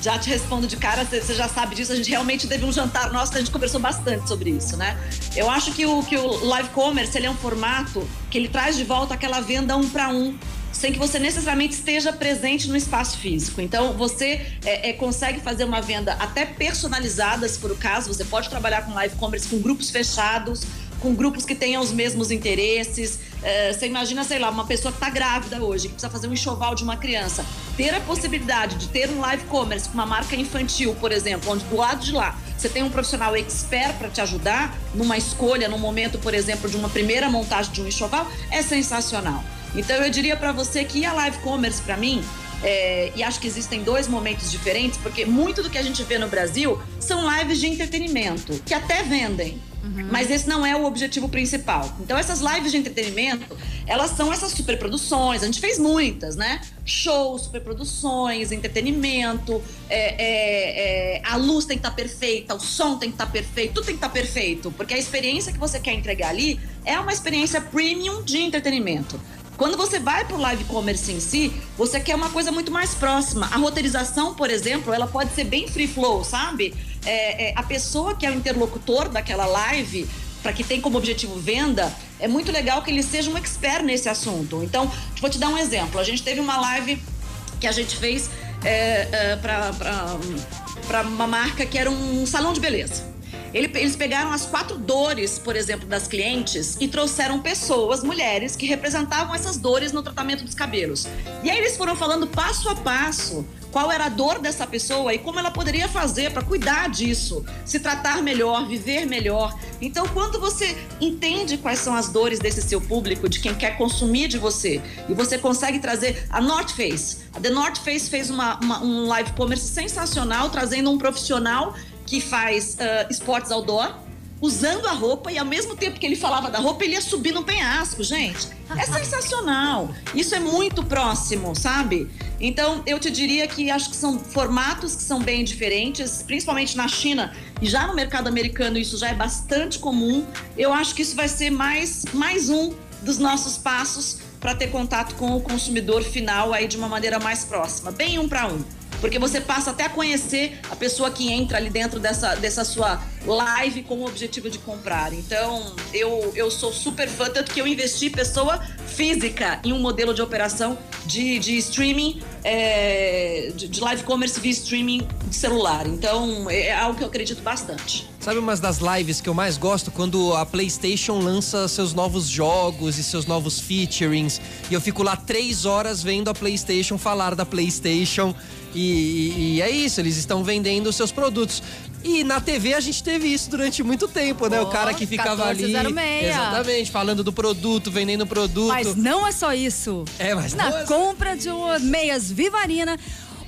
já te respondo de cara, você já sabe disso. A gente realmente teve um jantar nosso que a gente conversou bastante sobre isso, né? Eu acho que o, que o live commerce ele é um formato que ele traz de volta aquela venda um para um. Sem que você necessariamente esteja presente no espaço físico. Então, você é, é, consegue fazer uma venda até personalizada, se for o caso. Você pode trabalhar com live commerce com grupos fechados, com grupos que tenham os mesmos interesses. É, você imagina, sei lá, uma pessoa que está grávida hoje, que precisa fazer um enxoval de uma criança. Ter a possibilidade de ter um live commerce com uma marca infantil, por exemplo, onde do lado de lá você tem um profissional expert para te ajudar numa escolha, num momento, por exemplo, de uma primeira montagem de um enxoval, é sensacional. Então eu diria para você que a live commerce, para mim, é, e acho que existem dois momentos diferentes, porque muito do que a gente vê no Brasil são lives de entretenimento, que até vendem. Mas esse não é o objetivo principal. Então, essas lives de entretenimento, elas são essas superproduções. A gente fez muitas, né? Shows, superproduções, entretenimento. é, é, é, a luz tem que estar perfeita, o som tem que estar perfeito, tudo tem que estar perfeito. Porque a experiência que você quer entregar ali é uma experiência premium de entretenimento. Quando você vai para o live commerce em si, você quer uma coisa muito mais próxima. A roteirização, por exemplo, ela pode ser bem free flow, sabe? É, é, a pessoa que é o interlocutor daquela live, para que tem como objetivo venda, é muito legal que ele seja um expert nesse assunto. Então, vou te dar um exemplo. A gente teve uma live que a gente fez é, é, para uma marca que era um salão de beleza. Ele- eles pegaram as quatro dores, por exemplo, das clientes e trouxeram pessoas, mulheres, que representavam essas dores no tratamento dos cabelos. E aí eles foram falando passo a passo qual era a dor dessa pessoa e como ela poderia fazer para cuidar disso, se tratar melhor, viver melhor. Então, quando você entende quais são as dores desse seu público, de quem quer consumir de você, e você consegue trazer a North Face. A The North Face fez uma- uma- um live commerce sensacional, trazendo um profissional que faz ah, esportes outdoor, usando a roupa e ao mesmo tempo que ele falava da roupa, ele ia subir no penhasco, gente. É sensacional. Isso é muito próximo, sabe? Então, eu te diria que acho que são formatos que são bem diferentes, principalmente na China e já no mercado americano isso já é bastante comum. Eu acho que isso vai ser mais mais um dos nossos passos para ter contato com o consumidor final aí de uma maneira mais próxima, bem um para um. Porque você passa até a conhecer a pessoa que entra ali dentro dessa, dessa sua live com o objetivo de comprar. Então, eu, eu sou super fã, tanto que eu investi pessoa física em um modelo de operação de, de streaming, é, de, de live commerce via streaming de celular. Então, é algo que eu acredito bastante. Sabe umas das lives que eu mais gosto? Quando a PlayStation lança seus novos jogos e seus novos featurings. E eu fico lá três horas vendo a PlayStation falar da PlayStation. E, e, e é isso, eles estão vendendo seus produtos. E na TV a gente teve isso durante muito tempo, né? Oh, o cara que ficava 1406. ali. Exatamente, falando do produto, vendendo produto. Mas não é só isso. É, mas Na não é- compra de uma meias Vivarina.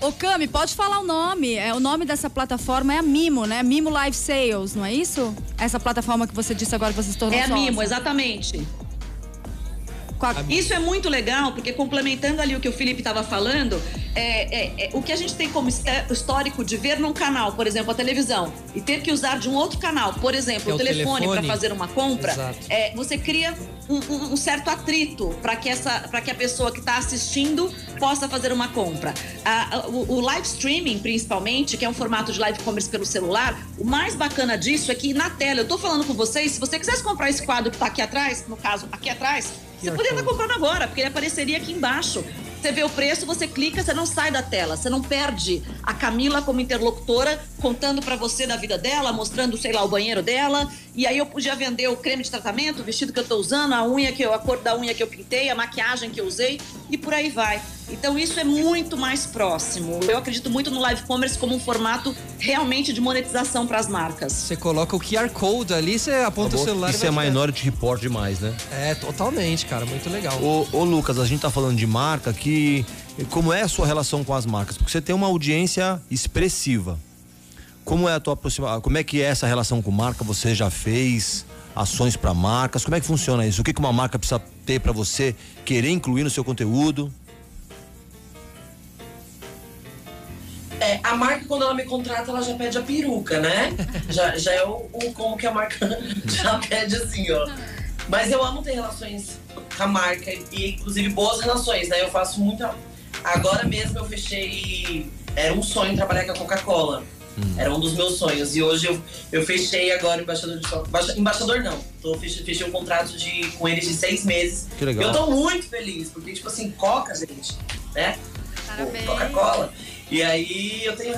Ô, Cami, pode falar o nome. É, o nome dessa plataforma é a Mimo, né? Mimo Live Sales, não é isso? Essa plataforma que você disse agora que você se tornou É a. Mimo, exatamente. Isso é muito legal, porque complementando ali o que o Felipe estava falando, é, é- é- o que a gente tem como histó- histórico de ver num canal, por exemplo, a televisão, e ter que usar de um outro canal, por exemplo, é o o telefone para telefone. fazer uma compra, é, você cria um, um- um certo atrito para que, essa- que a pessoa que está assistindo possa fazer uma compra. A- a- o, o live streaming, principalmente, que é um formato de live commerce pelo celular, o mais bacana disso é que na tela, eu tô falando com vocês, se você quisesse comprar esse quadro que tá aqui atrás, no caso, aqui atrás, você QR poderia estar comprando agora, porque ele apareceria aqui embaixo. Você vê o preço, você clica, você não sai da tela, você não perde a Camila como interlocutora contando pra você da vida dela, mostrando, sei lá, o banheiro dela. E aí eu podia vender o creme de tratamento, o vestido que eu tô usando, a unha que eu, a cor da unha que eu pintei, a maquiagem que eu usei e por aí vai. Então isso é muito mais próximo. Eu acredito muito no live commerce como um formato realmente de monetização para as marcas. Você coloca o QR Code ali, você aponta o celular Isso e é Minority Report demais, né? É, totalmente, cara. Muito legal. Ô, ô, Lucas, a gente tá falando de marca que. Como é a sua relação com as marcas? Porque você tem uma audiência expressiva. Como é a tua aproximação? Como é que é essa relação com marca? Você já fez ações para marcas? Como é que funciona isso? O que, que uma marca precisa ter para você querer incluir no seu conteúdo? É, a marca, quando ela me contrata, ela já pede a peruca, né? já, já é o, o como que a marca já pede assim, ó. Mas eu amo ter relações com a marca e, inclusive, boas relações, né? Eu faço muita. Agora mesmo eu fechei. Era um sonho trabalhar com a Coca-Cola. Era um dos meus sonhos. E hoje eu, eu fechei agora o embaixador de Coca- Baixa- Embaixador não. Tô, fechei, fechei um contrato de, com eles de seis meses. Que legal. Eu tô muito feliz, porque, tipo assim, Coca, gente, né? Parabéns. Coca-Cola. E aí eu tenho,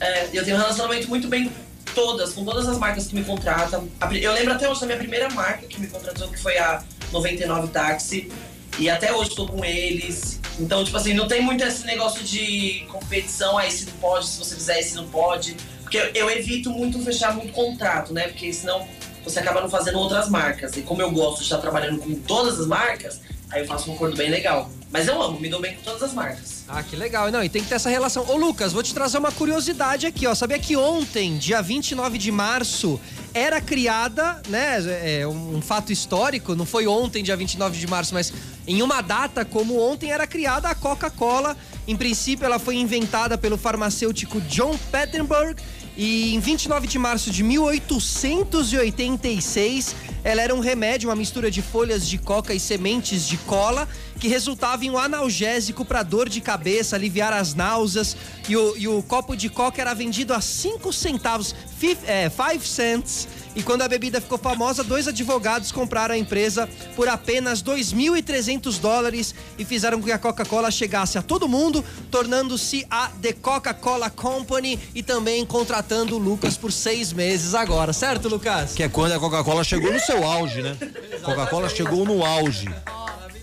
é, eu tenho um relacionamento muito bem todas, com todas as marcas que me contratam. Eu lembro até hoje da minha primeira marca que me contratou, que foi a 99 Táxi. E até hoje tô com eles. Então, tipo assim, não tem muito esse negócio de competição, aí se não pode, se você fizer, se não pode. Porque eu, eu evito muito fechar muito contrato, né? Porque senão você acaba não fazendo outras marcas. E como eu gosto de estar trabalhando com todas as marcas, aí eu faço um acordo bem legal. Mas eu amo, me dou bem com todas as marcas. Ah, que legal. Não, e tem que ter essa relação. Ô, Lucas, vou te trazer uma curiosidade aqui, ó. Sabia que ontem, dia 29 de março, era criada, né? É um, fato histórico, não foi ontem, dia 29 de março, mas em uma data como ontem era criada a Coca-Cola. Em princípio, ela foi inventada pelo farmacêutico John Pettenberg. E em 29 de março de 1886, ela era um remédio, uma mistura de folhas de coca e sementes de cola, que resultava em um analgésico para dor de cabeça, aliviar as náuseas. E o, e o copo de coca era vendido a 5 centavos, 5 é, cents. E quando a bebida ficou famosa, dois advogados compraram a empresa por apenas 2.300 dólares e fizeram com que a Coca-Cola chegasse a todo mundo, tornando-se a The Coca-Cola Company e também contratando o Lucas por seis meses agora, certo, Lucas? Que é quando a Coca-Cola chegou no seu auge, né? Coca-Cola chegou no auge.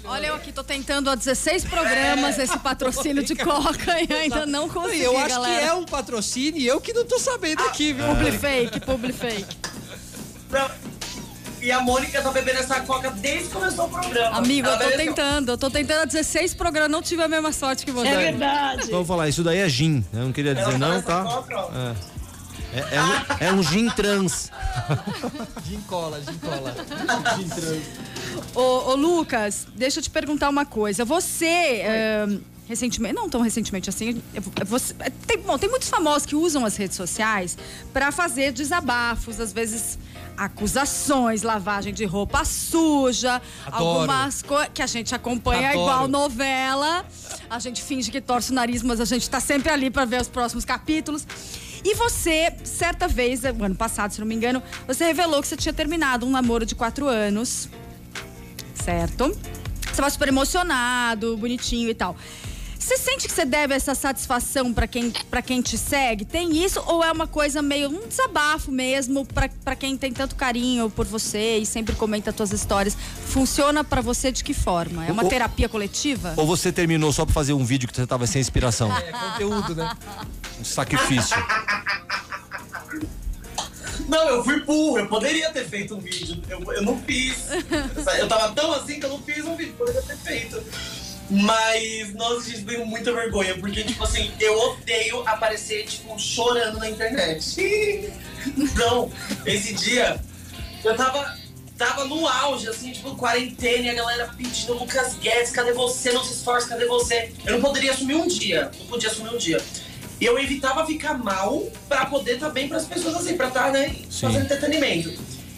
Olha, eu aqui tô tentando há 16 programas esse patrocínio de Coca e ainda não consegui, eu acho galera. que é um patrocínio e eu que não tô sabendo aqui, viu? Publi fake, publi fake. Não. E a Mônica tá bebendo essa coca desde que começou o programa. Amigo, Ela eu tô bebe essa- tentando. Eu tô tentando há 16 programas, não tive a mesma sorte que você. É verdade. Vamos falar, isso daí é gin. Eu não queria dizer não, tá? coca, ó. É, é um, é um gin trans. Gin cola, gin cola. Ô, ô, Lucas, deixa eu te perguntar uma coisa. Você, recentemente, não tão recentemente assim, você, tem, bom, tem muitos famosos que usam as redes sociais para fazer desabafos, às vezes acusações, lavagem de roupa suja, Adoro. algumas coisas que a gente acompanha Adoro. igual novela. A gente finge que torce o nariz, mas a gente tá sempre ali para ver os próximos capítulos. E você, certa vez, o ano passado, se não me engano, você revelou que você tinha terminado um namoro de quatro anos. Certo? Você estava super emocionado, bonitinho e tal. Você sente que você deve essa satisfação pra quem, pra quem te segue? Tem isso? Ou é uma coisa meio um desabafo mesmo pra pra quem tem tanto carinho por você e sempre comenta suas histórias? Funciona pra você de que forma? É uma O- terapia coletiva? Ou você terminou só pra fazer um vídeo que você tava sem inspiração? É conteúdo, né? Um sacrifício. Não, eu fui burro, eu poderia ter feito um vídeo. Eu, eu não fiz. Eu tava tão assim que eu não fiz um vídeo, poderia ter feito. Mas, nossa, gente, tenho muita vergonha, porque, tipo assim, eu odeio aparecer, tipo, chorando na internet. Então, esse dia, eu tava, tava no auge, assim, tipo, quarentena, e a galera pedindo, Lucas Guedes, cadê você? Não se esforce, cadê você? Eu não poderia assumir um dia, não podia assumir um dia. E eu evitava ficar mal pra poder estar bem pras pessoas, assim, pra estar, né, Sim. fazendo entretenimento.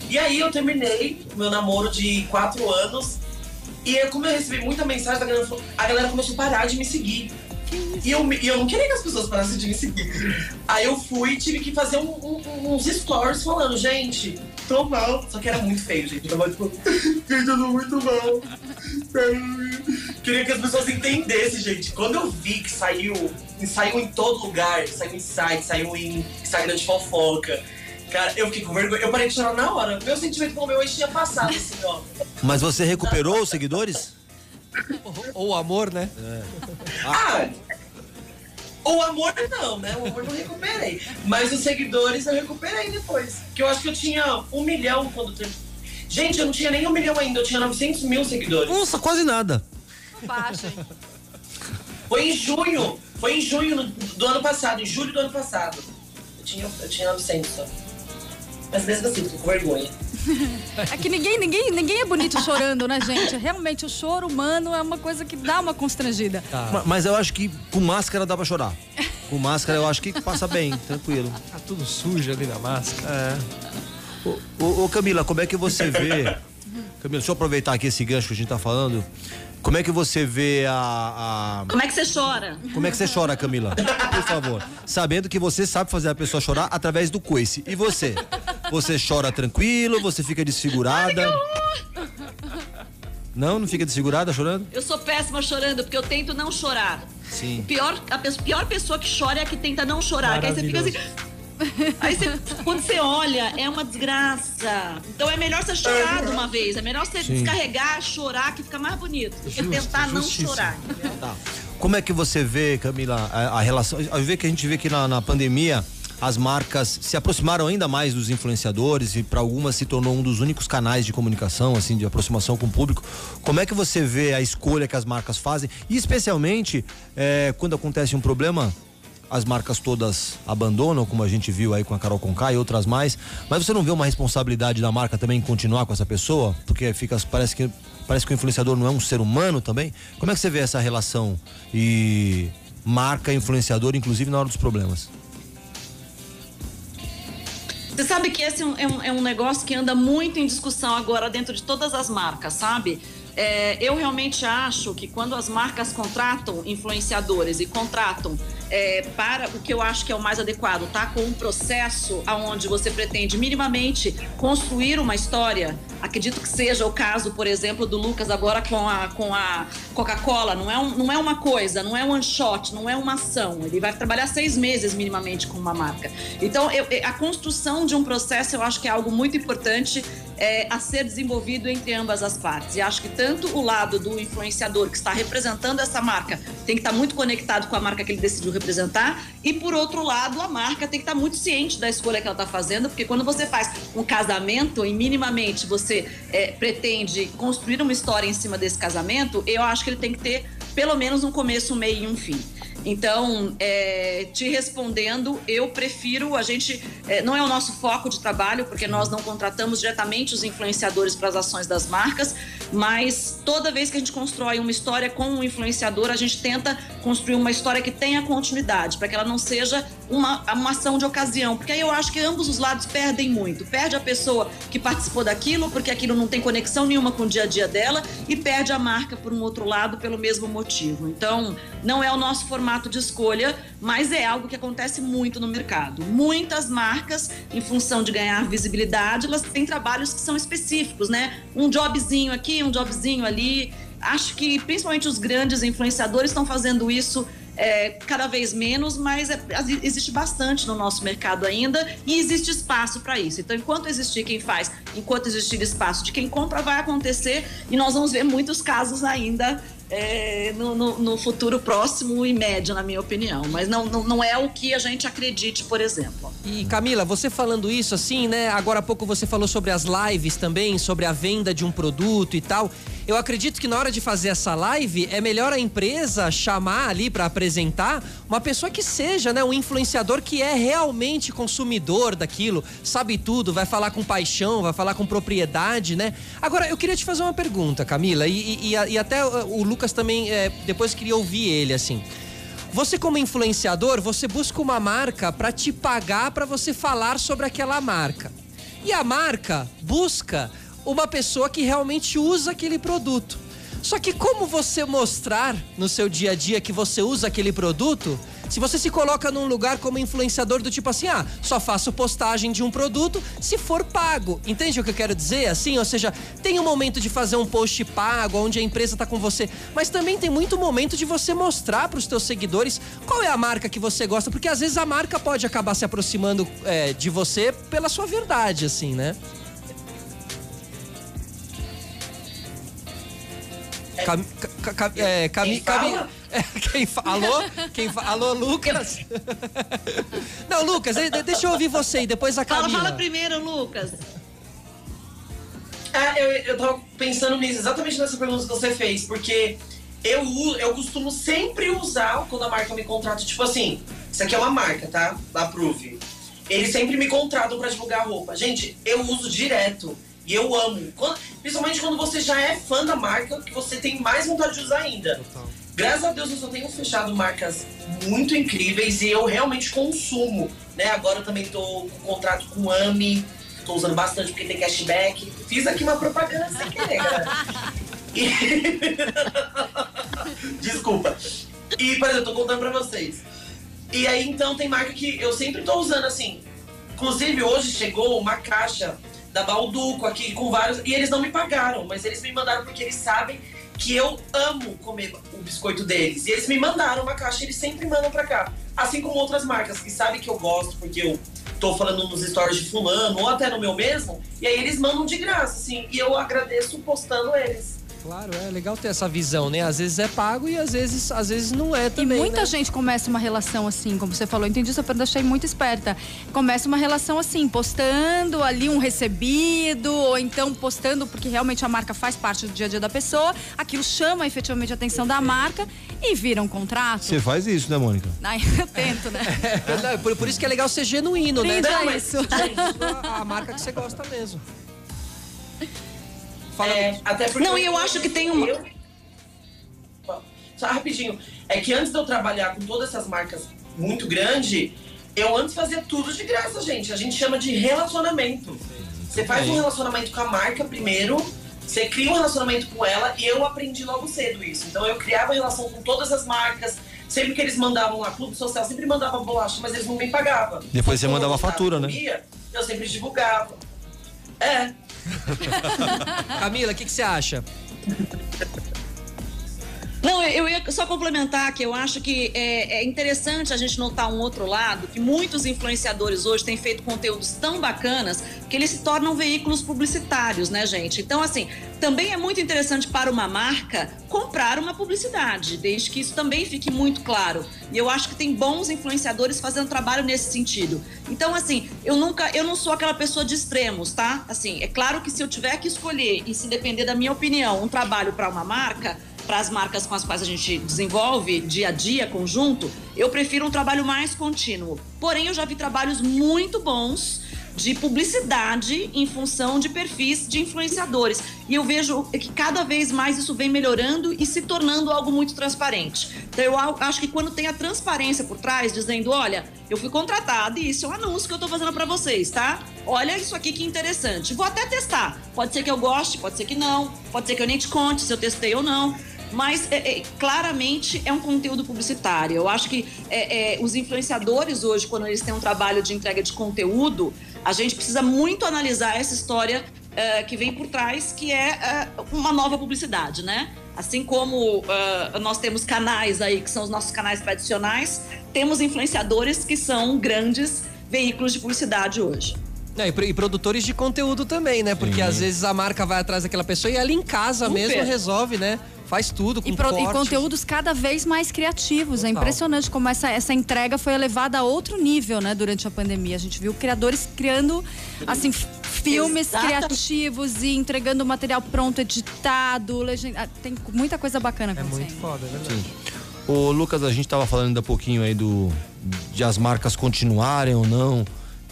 E aí eu terminei o meu namoro de quatro anos. E eu, como eu recebi muita mensagem da galera, a galera começou a parar de me seguir. E eu, e eu não queria que as pessoas parassem de me seguir. Aí eu fui e tive que fazer um- um- uns stories falando, gente, tô mal. Só que era muito feio, gente. Eu tava tipo, gente, eu tô muito mal. Queria que as pessoas entendessem, gente. Quando eu vi que saiu, saiu em todo lugar, saiu em site, saiu em Instagram de fofoca. Cara, eu fiquei com vergonha. Eu parei de chorar na hora. Meu sentimento pelo meu ex tinha passado, assim, ó. Mas você recuperou os seguidores? Ou o amor, né? Ah, o amor não, né? O amor não recuperei. Mas os seguidores eu recuperei depois. Que eu acho que eu tinha um milhão quando ter... Gente, eu não tinha nem um milhão ainda, eu tinha 900 mil seguidores. Nossa, quase nada. Baixa, hein? Foi em junho, foi em junho do ano passado, em julho do ano passado. Eu tinha, eu tinha 900 só. Mas mesmo assim, fico com vergonha. É que ninguém, ninguém, ninguém é bonito chorando, né, gente? Realmente, o choro humano é uma coisa que dá uma constrangida. Ma- Mas eu acho que com máscara dá pra chorar. Com máscara eu acho que passa bem, tranquilo. Tá tudo sujo ali na máscara. É. Ô, ô, ô, Camila, como é que você vê. Camila, deixa eu aproveitar aqui esse gancho que a gente tá falando. Como é que você vê a- a Como é que você chora? Como é que você chora, Camila? Por favor. Sabendo que você sabe fazer a pessoa chorar através do coice. E você? Você chora tranquilo? Você fica desfigurada? Não, não fica desfigurada chorando? Eu sou péssima chorando, porque eu tento não chorar. Sim. O pior, a pior pessoa que chora é a que tenta não chorar. Que aí você fica assim. Aí você, quando você olha, é uma desgraça. Então é melhor você chorar de uma vez. É melhor você descarregar, chorar, que fica mais bonito. Do que Justo, tentar não chorar. Tá. Como é que você vê, Camila, a, a relação. A ver que a gente vê que na, na pandemia as marcas se aproximaram ainda mais dos influenciadores e para algumas se tornou um dos únicos canais de comunicação, assim, de aproximação com o público. Como é que você vê a escolha que as marcas fazem? E especialmente é, quando acontece um problema. As marcas todas abandonam, como a gente viu aí com a Carol Conká e outras mais. Mas você não vê uma responsabilidade da marca também em continuar com essa pessoa? Porque fica, parece que parece que o influenciador não é um ser humano também. Como é que você vê essa relação e marca influenciador, inclusive na hora dos problemas? Você sabe que esse é um, é um- é um negócio que anda muito em discussão agora dentro de todas as marcas, sabe? É, eu realmente acho que quando as marcas contratam influenciadores e contratam é, para o que eu acho que é o mais adequado, tá? Com um processo aonde você pretende minimamente construir uma história. Acredito que seja o caso, por exemplo, do Lucas agora com a, com a Coca-Cola. Não é, um, não é uma coisa, não é um one shot, não é uma ação. Ele vai trabalhar seis meses minimamente com uma marca. Então, eu- a construção de um processo eu acho que é algo muito importante é, a ser desenvolvido entre ambas as partes. E acho que tanto o lado do influenciador que está representando essa marca tem que estar muito conectado com a marca que ele decidiu representar, e por outro lado, a marca tem que estar muito ciente da escolha que ela está fazendo, porque quando você faz um casamento e minimamente você é, pretende construir uma história em cima desse casamento, eu acho que ele tem que ter pelo menos um começo, um meio e um fim. Então, é, te respondendo, eu prefiro, a gente, é, não é o nosso foco de trabalho, porque nós não contratamos diretamente os influenciadores para as ações das marcas, mas toda vez que a gente constrói uma história com um influenciador, a gente tenta construir uma história que tenha continuidade, para que ela não seja uma, uma ação de ocasião, porque aí eu acho que ambos os lados perdem muito. Perde a pessoa que participou daquilo, porque aquilo não tem conexão nenhuma com o dia a dia dela, e perde a marca por um outro lado pelo mesmo motivo. Então, não é o nosso formato de escolha, mas é algo que acontece muito no mercado. Muitas marcas, em função de ganhar visibilidade, elas têm trabalhos que são específicos, né? Um jobzinho aqui, um jobzinho ali. Acho que principalmente os grandes influenciadores estão fazendo isso é, cada vez menos, mas é, existe bastante no nosso mercado ainda e existe espaço para isso. Então, enquanto existir quem faz, enquanto existir espaço de quem compra, vai acontecer e nós vamos ver muitos casos ainda é, no, no, no, futuro próximo e médio, na minha opinião. Mas não, não, não, é o que a gente acredite, por exemplo. E Camila, você falando isso assim, né? Agora há pouco você falou sobre as lives também, sobre a venda de um produto e tal. Eu acredito que na hora de fazer essa live é melhor a empresa chamar ali para apresentar uma pessoa que seja, né, um influenciador que é realmente consumidor daquilo, sabe tudo, vai falar com paixão, vai falar com propriedade, né? Agora eu queria te fazer uma pergunta, Camila, e, e, e até o Lucas também é, depois queria ouvir ele assim. Você como influenciador, você busca uma marca para te pagar para você falar sobre aquela marca. E a marca busca uma pessoa que realmente usa aquele produto. Só que como você mostrar no seu dia a dia que você usa aquele produto, se você se coloca num lugar como influenciador do tipo assim, ah, só faço postagem de um produto se for pago. Entende o que eu quero dizer? Assim, ou seja, tem um momento de fazer um post pago, onde a empresa tá com você, mas também tem muito momento de você mostrar para os teus seguidores qual é a marca que você gosta, porque às vezes a marca pode acabar se aproximando é, de você pela sua verdade, assim, né? Cam, ca, é, Cami, Cami, é, quem fa, alô? Quem fa, alô, Lucas? Não, Lucas, deixa eu ouvir você e depois a Camila. Fala, fala primeiro, Lucas. É, eu, eu tava pensando nisso, exatamente nessa pergunta que você fez, porque eu, eu costumo sempre usar, quando a marca me contrata, tipo assim, isso aqui é uma marca, tá? Da Proof. Eles sempre me contratam para divulgar roupa. Gente, eu uso direto. E eu amo. Quando, principalmente quando você já é fã da marca, que você tem mais vontade de usar ainda. Total. Graças a Deus eu só tenho fechado marcas muito incríveis e eu realmente consumo. Né? Agora eu também tô com contrato com AMI, tô usando bastante porque tem cashback. Fiz aqui uma propaganda sem querer, galera. E... Desculpa. E, por exemplo, eu tô contando pra vocês. E aí, então, tem marca que eu sempre tô usando assim. Inclusive, hoje chegou uma caixa da Balduco aqui com vários. E eles não me pagaram, mas eles me mandaram porque eles sabem que eu amo comer o biscoito deles. E eles me mandaram uma caixa, eles sempre mandam pra cá. Assim como outras marcas que sabem que eu gosto, porque eu tô falando nos stories de fulano, ou até no meu mesmo, e aí eles mandam de graça, assim, e eu agradeço postando eles. Claro, é legal ter essa visão, né? Às vezes é pago e às vezes, às vezes não é também. E muita né? gente começa uma relação assim, como você falou. Entendi sua pergunta, achei muito esperta. Começa uma relação assim, postando ali um recebido, ou então postando porque realmente a marca faz parte do dia a dia da pessoa. Aquilo chama efetivamente a atenção da marca e vira um contrato. Você faz isso, né, Mônica? Ai, eu tento, né? É, por, por, isso que é legal ser genuíno, né? Não, isso. a, a marca que você gosta mesmo. Fala é, até porque não, e eu acho que tem uma. Eu... Só rapidinho. É que antes de eu trabalhar com todas essas marcas muito grandes, eu antes fazia tudo de graça, gente. A gente chama de relacionamento. Você faz um relacionamento com a marca primeiro, você cria um relacionamento com ela e eu aprendi logo cedo isso. Então eu criava relação com todas as marcas. Sempre que eles mandavam lá, clube social, sempre mandava bolacha, mas eles não me pagavam. Depois você mandava fatura, né? Eu sempre divulgava. É, Camila, o que, que você acha? Não, eu ia só complementar que eu acho que é, é, interessante a gente notar um outro lado, que muitos influenciadores hoje têm feito conteúdos tão bacanas que eles se tornam veículos publicitários, né, gente? Então, assim, também é muito interessante para uma marca comprar uma publicidade, desde que isso também fique muito claro. E eu acho que tem bons influenciadores fazendo trabalho nesse sentido. Então, assim, eu nunca, eu não sou aquela pessoa de extremos, tá? Assim, é claro que se eu tiver que escolher e se depender da minha opinião, um trabalho para uma marca, para as marcas com as quais quais a gente desenvolve dia a dia, conjunto, eu prefiro um trabalho mais contínuo. Porém, eu já vi trabalhos muito bons de publicidade em função de perfis de influenciadores. E eu vejo que cada vez mais isso vem melhorando e se tornando algo muito transparente. Então eu acho que quando tem a transparência por trás, dizendo, olha, eu fui contratada e isso é um anúncio que eu estou fazendo para vocês, tá? Olha isso aqui que interessante. Vou até testar. Pode ser que eu goste, pode ser que não, pode ser que eu nem te conte se eu testei ou não mas é, é, claramente é um conteúdo publicitário. Eu acho que é, é os influenciadores hoje, quando eles têm um trabalho de entrega de conteúdo, a gente precisa muito analisar essa história uh, que vem por trás, que é uh, uma nova publicidade, né? Assim como uh, nós temos canais aí, que são os nossos canais tradicionais, temos influenciadores que são grandes veículos de publicidade hoje. É, e, produtores de conteúdo também, né? Porque Sim. às vezes a marca vai atrás daquela pessoa e ela em casa Super. mesmo resolve, né? Faz tudo com e, pro, e conteúdos cada vez mais criativos. É Total. É impressionante como essa, essa entrega foi elevada a outro nível, né, durante a pandemia. A gente viu criadores criando, assim, filmes criativos e entregando material pronto, editado, legend... Ah, tem muita coisa bacana acontecendo. É muito foda, é verdade. Sim. Ô, Lucas, a gente estava falando ainda pouquinho aí do de as marcas continuarem ou não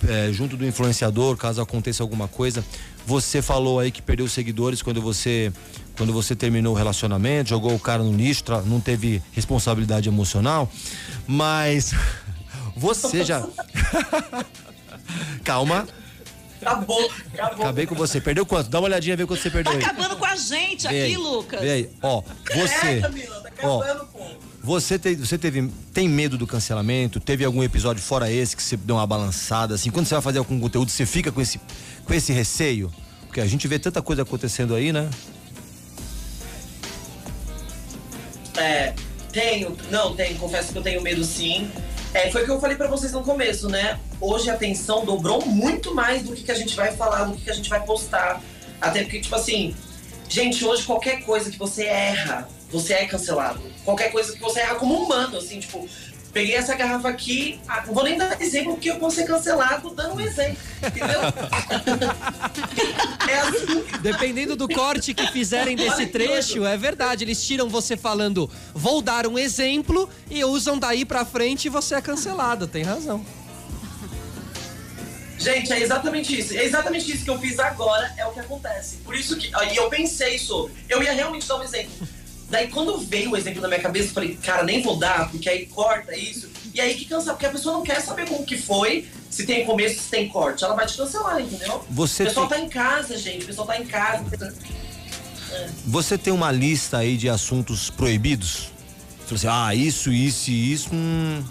é, junto do influenciador, caso aconteça alguma coisa. Você falou aí que perdeu seguidores quando você quando você terminou o relacionamento, jogou o cara no lixo, não teve responsabilidade emocional, mas você já Calma. Acabou, acabou. Acabei com você. Perdeu quanto? Dá uma olhadinha ver quanto você perdeu tá aí. Acabando com a gente aqui, aí, Lucas. Vê aí, ó, você. É, Camila, tá acabando, ó. Você, te, você teve, tem medo do cancelamento? Teve algum episódio fora esse que você deu uma balançada? Assim, quando você vai fazer algum conteúdo, você fica com esse, com esse receio? Porque a gente vê tanta coisa acontecendo aí, né? É, tenho. Não, tenho. Confesso que eu tenho medo sim. É, foi o que eu falei para vocês no começo, né? Hoje a atenção dobrou muito mais do que, que a gente vai falar, do que, que a gente vai postar. Até porque, tipo assim, gente, hoje qualquer coisa que você erra, você é cancelado. Qualquer coisa que você erra como humano, assim, tipo, peguei essa garrafa aqui, ah, não vou nem dar exemplo porque eu vou ser cancelado dando um exemplo, entendeu? é assim. Dependendo do corte que fizerem desse trecho, é verdade, eles tiram você falando, vou dar um exemplo e usam daí pra frente e você é cancelado, tem razão. Gente, é exatamente isso. É exatamente isso que eu fiz agora, é o que acontece. Por isso que. E eu pensei sobre. Eu ia realmente dar um exemplo. Daí quando veio o exemplo na minha cabeça, eu falei, cara, nem vou dar, porque aí corta isso. E aí que cansa, porque a pessoa não quer saber como que foi, se tem começo, se tem corte. Ela vai te cancelar, entendeu? Você o pessoal tem... tá em casa, gente. O pessoal tá em casa. É. Você tem uma lista aí de assuntos proibidos? Você assim, ah, isso, isso e isso. Hum...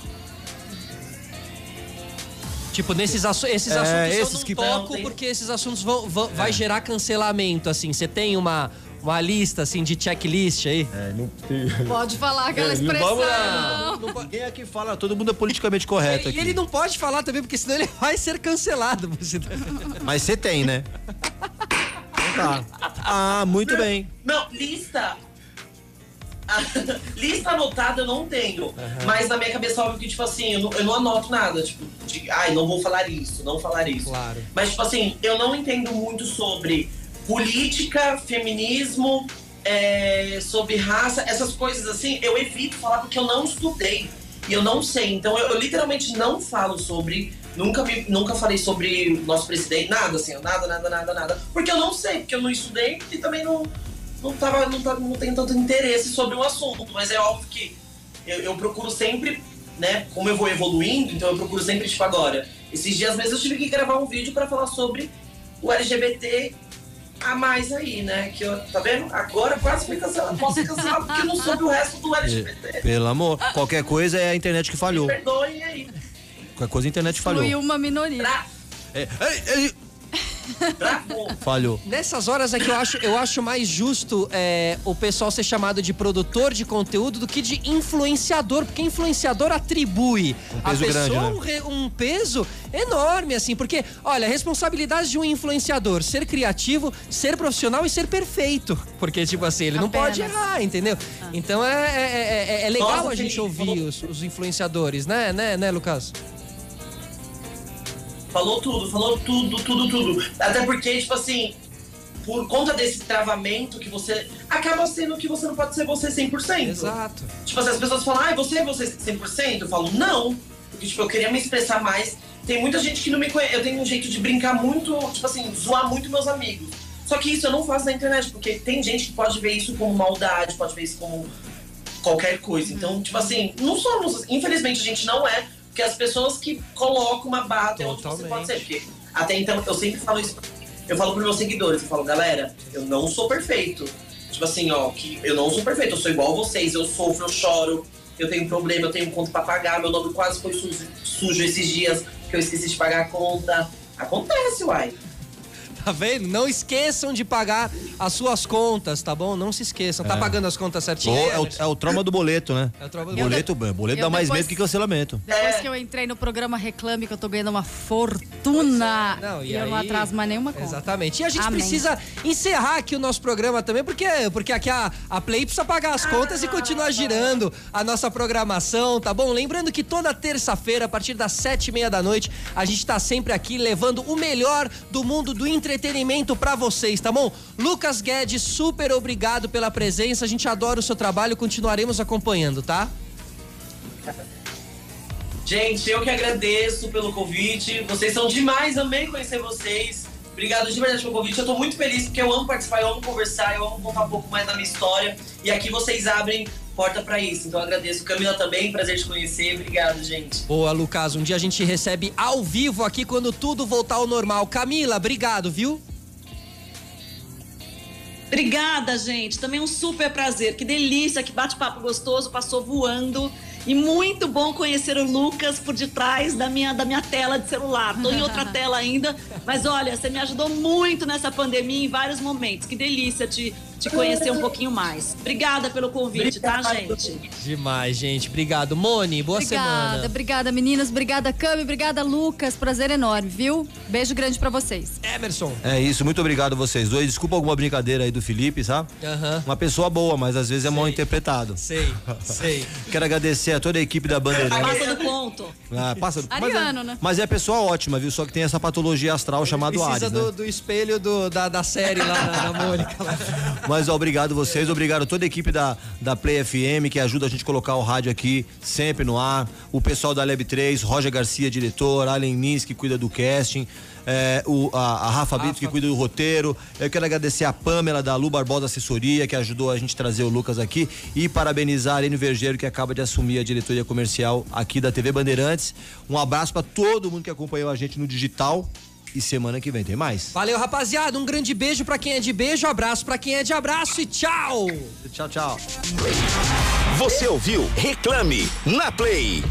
Tipo, nesses assu esses é, assuntos esses eu não que toco não, porque esses assuntos vão, vão é. vai gerar cancelamento, assim. Você tem uma uma lista assim de checklist aí? É, não tem. Pode falar aquela é, expressão. Não, não, não, ninguém aqui fala, todo mundo é politicamente correto. E, aqui. e ele não pode falar também, porque senão ele vai ser cancelado. Mas você tem, né? Então tá. Ah, muito bem. Não, lista. lista anotada eu não tenho. Uhum. Mas na minha cabeça, óbvio que, tipo assim, eu não, eu não anoto nada. Tipo, de, ai, não vou falar isso, não falar isso. Claro. Mas, tipo assim, eu não entendo muito sobre política, feminismo, é, sobre raça, essas coisas assim, eu evito falar porque eu não estudei e eu não sei. Então eu, eu literalmente não falo sobre. Nunca, me, nunca falei sobre nosso presidente, nada assim, nada, nada, nada, nada. Porque eu não sei, porque eu não estudei e também não, não, tava, não, tava, não tenho tanto interesse sobre o assunto. Mas é óbvio que eu, eu procuro sempre, né? Como eu vou evoluindo, então eu procuro sempre, tipo, agora. Esses dias mesmo eu tive que gravar um vídeo para falar sobre o LGBT a mais aí, né? Que eu, tá vendo? Agora quase fui cancelado. Posso ser cancelado porque não soube o resto do LGBT. Pelo amor, qualquer coisa é a internet que falhou. Me perdoem aí. Qualquer coisa a internet falhou. Foi uma minoria. Pra... É, é, é, Falhou. Nessas horas é que eu acho, eu acho mais justo é, o pessoal ser chamado de produtor de conteúdo do que de influenciador, porque influenciador atribui um a pessoa grande, né? um, re, um, peso enorme, assim, porque, olha, a responsabilidade de um influenciador ser criativo, ser profissional e ser perfeito. Porque, tipo assim, ele Apenas. não pode errar, entendeu? Ah. Então é, é, é, é legal Nossa, a gente ouvir os, os influenciadores, né, né, né, Lucas? Falou tudo, falou tudo, tudo, tudo. Até porque, tipo assim, por conta desse travamento que você acaba sendo que você não pode ser você 100%. Exato. Tipo, assim, as pessoas falam, ah, você é você 100%? Eu falo, não. Porque, tipo, eu queria me expressar mais. Tem muita gente que não me conhece. Eu tenho um jeito de brincar muito, tipo assim, zoar muito meus amigos. Só que isso eu não faço na internet, porque tem gente que pode ver isso como maldade, pode ver isso como qualquer coisa. Então, tipo assim, não somos. Infelizmente, a gente não é, porque as pessoas que colocam uma bata é onde você pode ser. Porque até então, eu sempre falo isso. Eu falo pros meus seguidores, eu falo, galera, eu não sou perfeito. Tipo assim, ó, que eu não sou perfeito, eu sou igual a vocês, eu sofro, eu choro, eu tenho problema, eu tenho conta pra pagar, meu nome quase foi sujo, sujo esses dias, que eu esqueci de pagar a conta. Acontece, uai. Tá vendo? Não esqueçam de pagar as suas contas, tá bom? Não se esqueçam. Tá pagando as contas certinho? É, o, é o trauma do boleto, né? É o trauma do boleto. Boleto Eu dá mais depois- medo que cancelamento. Depois É. que eu entrei no programa Reclame, que eu tô ganhando uma fortuna. Não, e eu não atraso mais nenhuma conta. Exatamente. E a gente Amém. precisa encerrar aqui o nosso programa também, porque, porque aqui a, a Play precisa pagar as contas e continuar girando a nossa programação, tá bom? Lembrando que toda terça-feira, a partir das sete e meia da noite, a gente tá sempre aqui levando o melhor do mundo do entretenimento pra vocês, tá bom? Lucas Guedes, super obrigado pela presença. A gente adora o seu trabalho, continuaremos acompanhando, tá? Gente, eu que agradeço pelo convite. Vocês são demais, amei conhecer vocês. Obrigado de verdade pelo convite. Eu tô muito feliz porque eu amo participar, eu amo conversar, eu amo contar um pouco mais da minha história. E aqui vocês abrem porta pra isso. Então eu agradeço. Camila também, prazer te conhecer. Obrigado, gente. Boa, Lucas. Um dia a gente recebe ao vivo aqui quando tudo voltar ao normal. Camila, obrigado, viu? Obrigada, gente. Também um super prazer. Que delícia, que bate-papo gostoso, passou voando. E muito bom conhecer o Lucas por detrás da minha, da minha tela de celular. Tô em outra tela ainda, mas olha, você me ajudou muito nessa pandemia em vários momentos. Que delícia te, te conhecer um pouquinho mais. Obrigada pelo convite, tá, gente? Demais, gente. Obrigado. Mone, boa Obrigada, semana. obrigada, meninas. Obrigada, Cami. Obrigada, Lucas. Prazer enorme, viu? Beijo grande pra vocês. Emerson. É isso, muito obrigado vocês dois. Desculpa alguma brincadeira aí do Felipe, sabe? Aham. Uma pessoa boa, mas às vezes é mal Sei. interpretado. Sei, sei. Quero agradecer a toda a equipe da Bandeirante. Passa do ponto. Ah, passa, mas, Ariano, é, né? mas é pessoa ótima, viu? Só que tem essa patologia astral chamada Precisa Ares, do, né? do espelho do- da, da série lá na, na Mônica. lá. Mas obrigado vocês, obrigado a toda a equipe da, da Play FM que ajuda a gente a colocar o rádio aqui sempre no ar. O pessoal da Lab 3, Roger Garcia, diretor, Allen Nins, que cuida do casting. é, o, a, a Rafa Brito, que cuida do roteiro. Eu quero agradecer a Pamela da Lu Barbosa Assessoria, que ajudou a gente a trazer o Lucas aqui. E parabenizar a Aline Vergeiro, que acaba de assumir a diretoria comercial aqui da TV Bandeirantes. Um abraço para todo mundo que acompanhou a gente no digital. E semana que vem tem mais. Valeu, rapaziada. Um grande beijo pra quem é de beijo, abraço pra quem é de abraço e tchau! Tchau, tchau. Você ouviu Reclame na Play.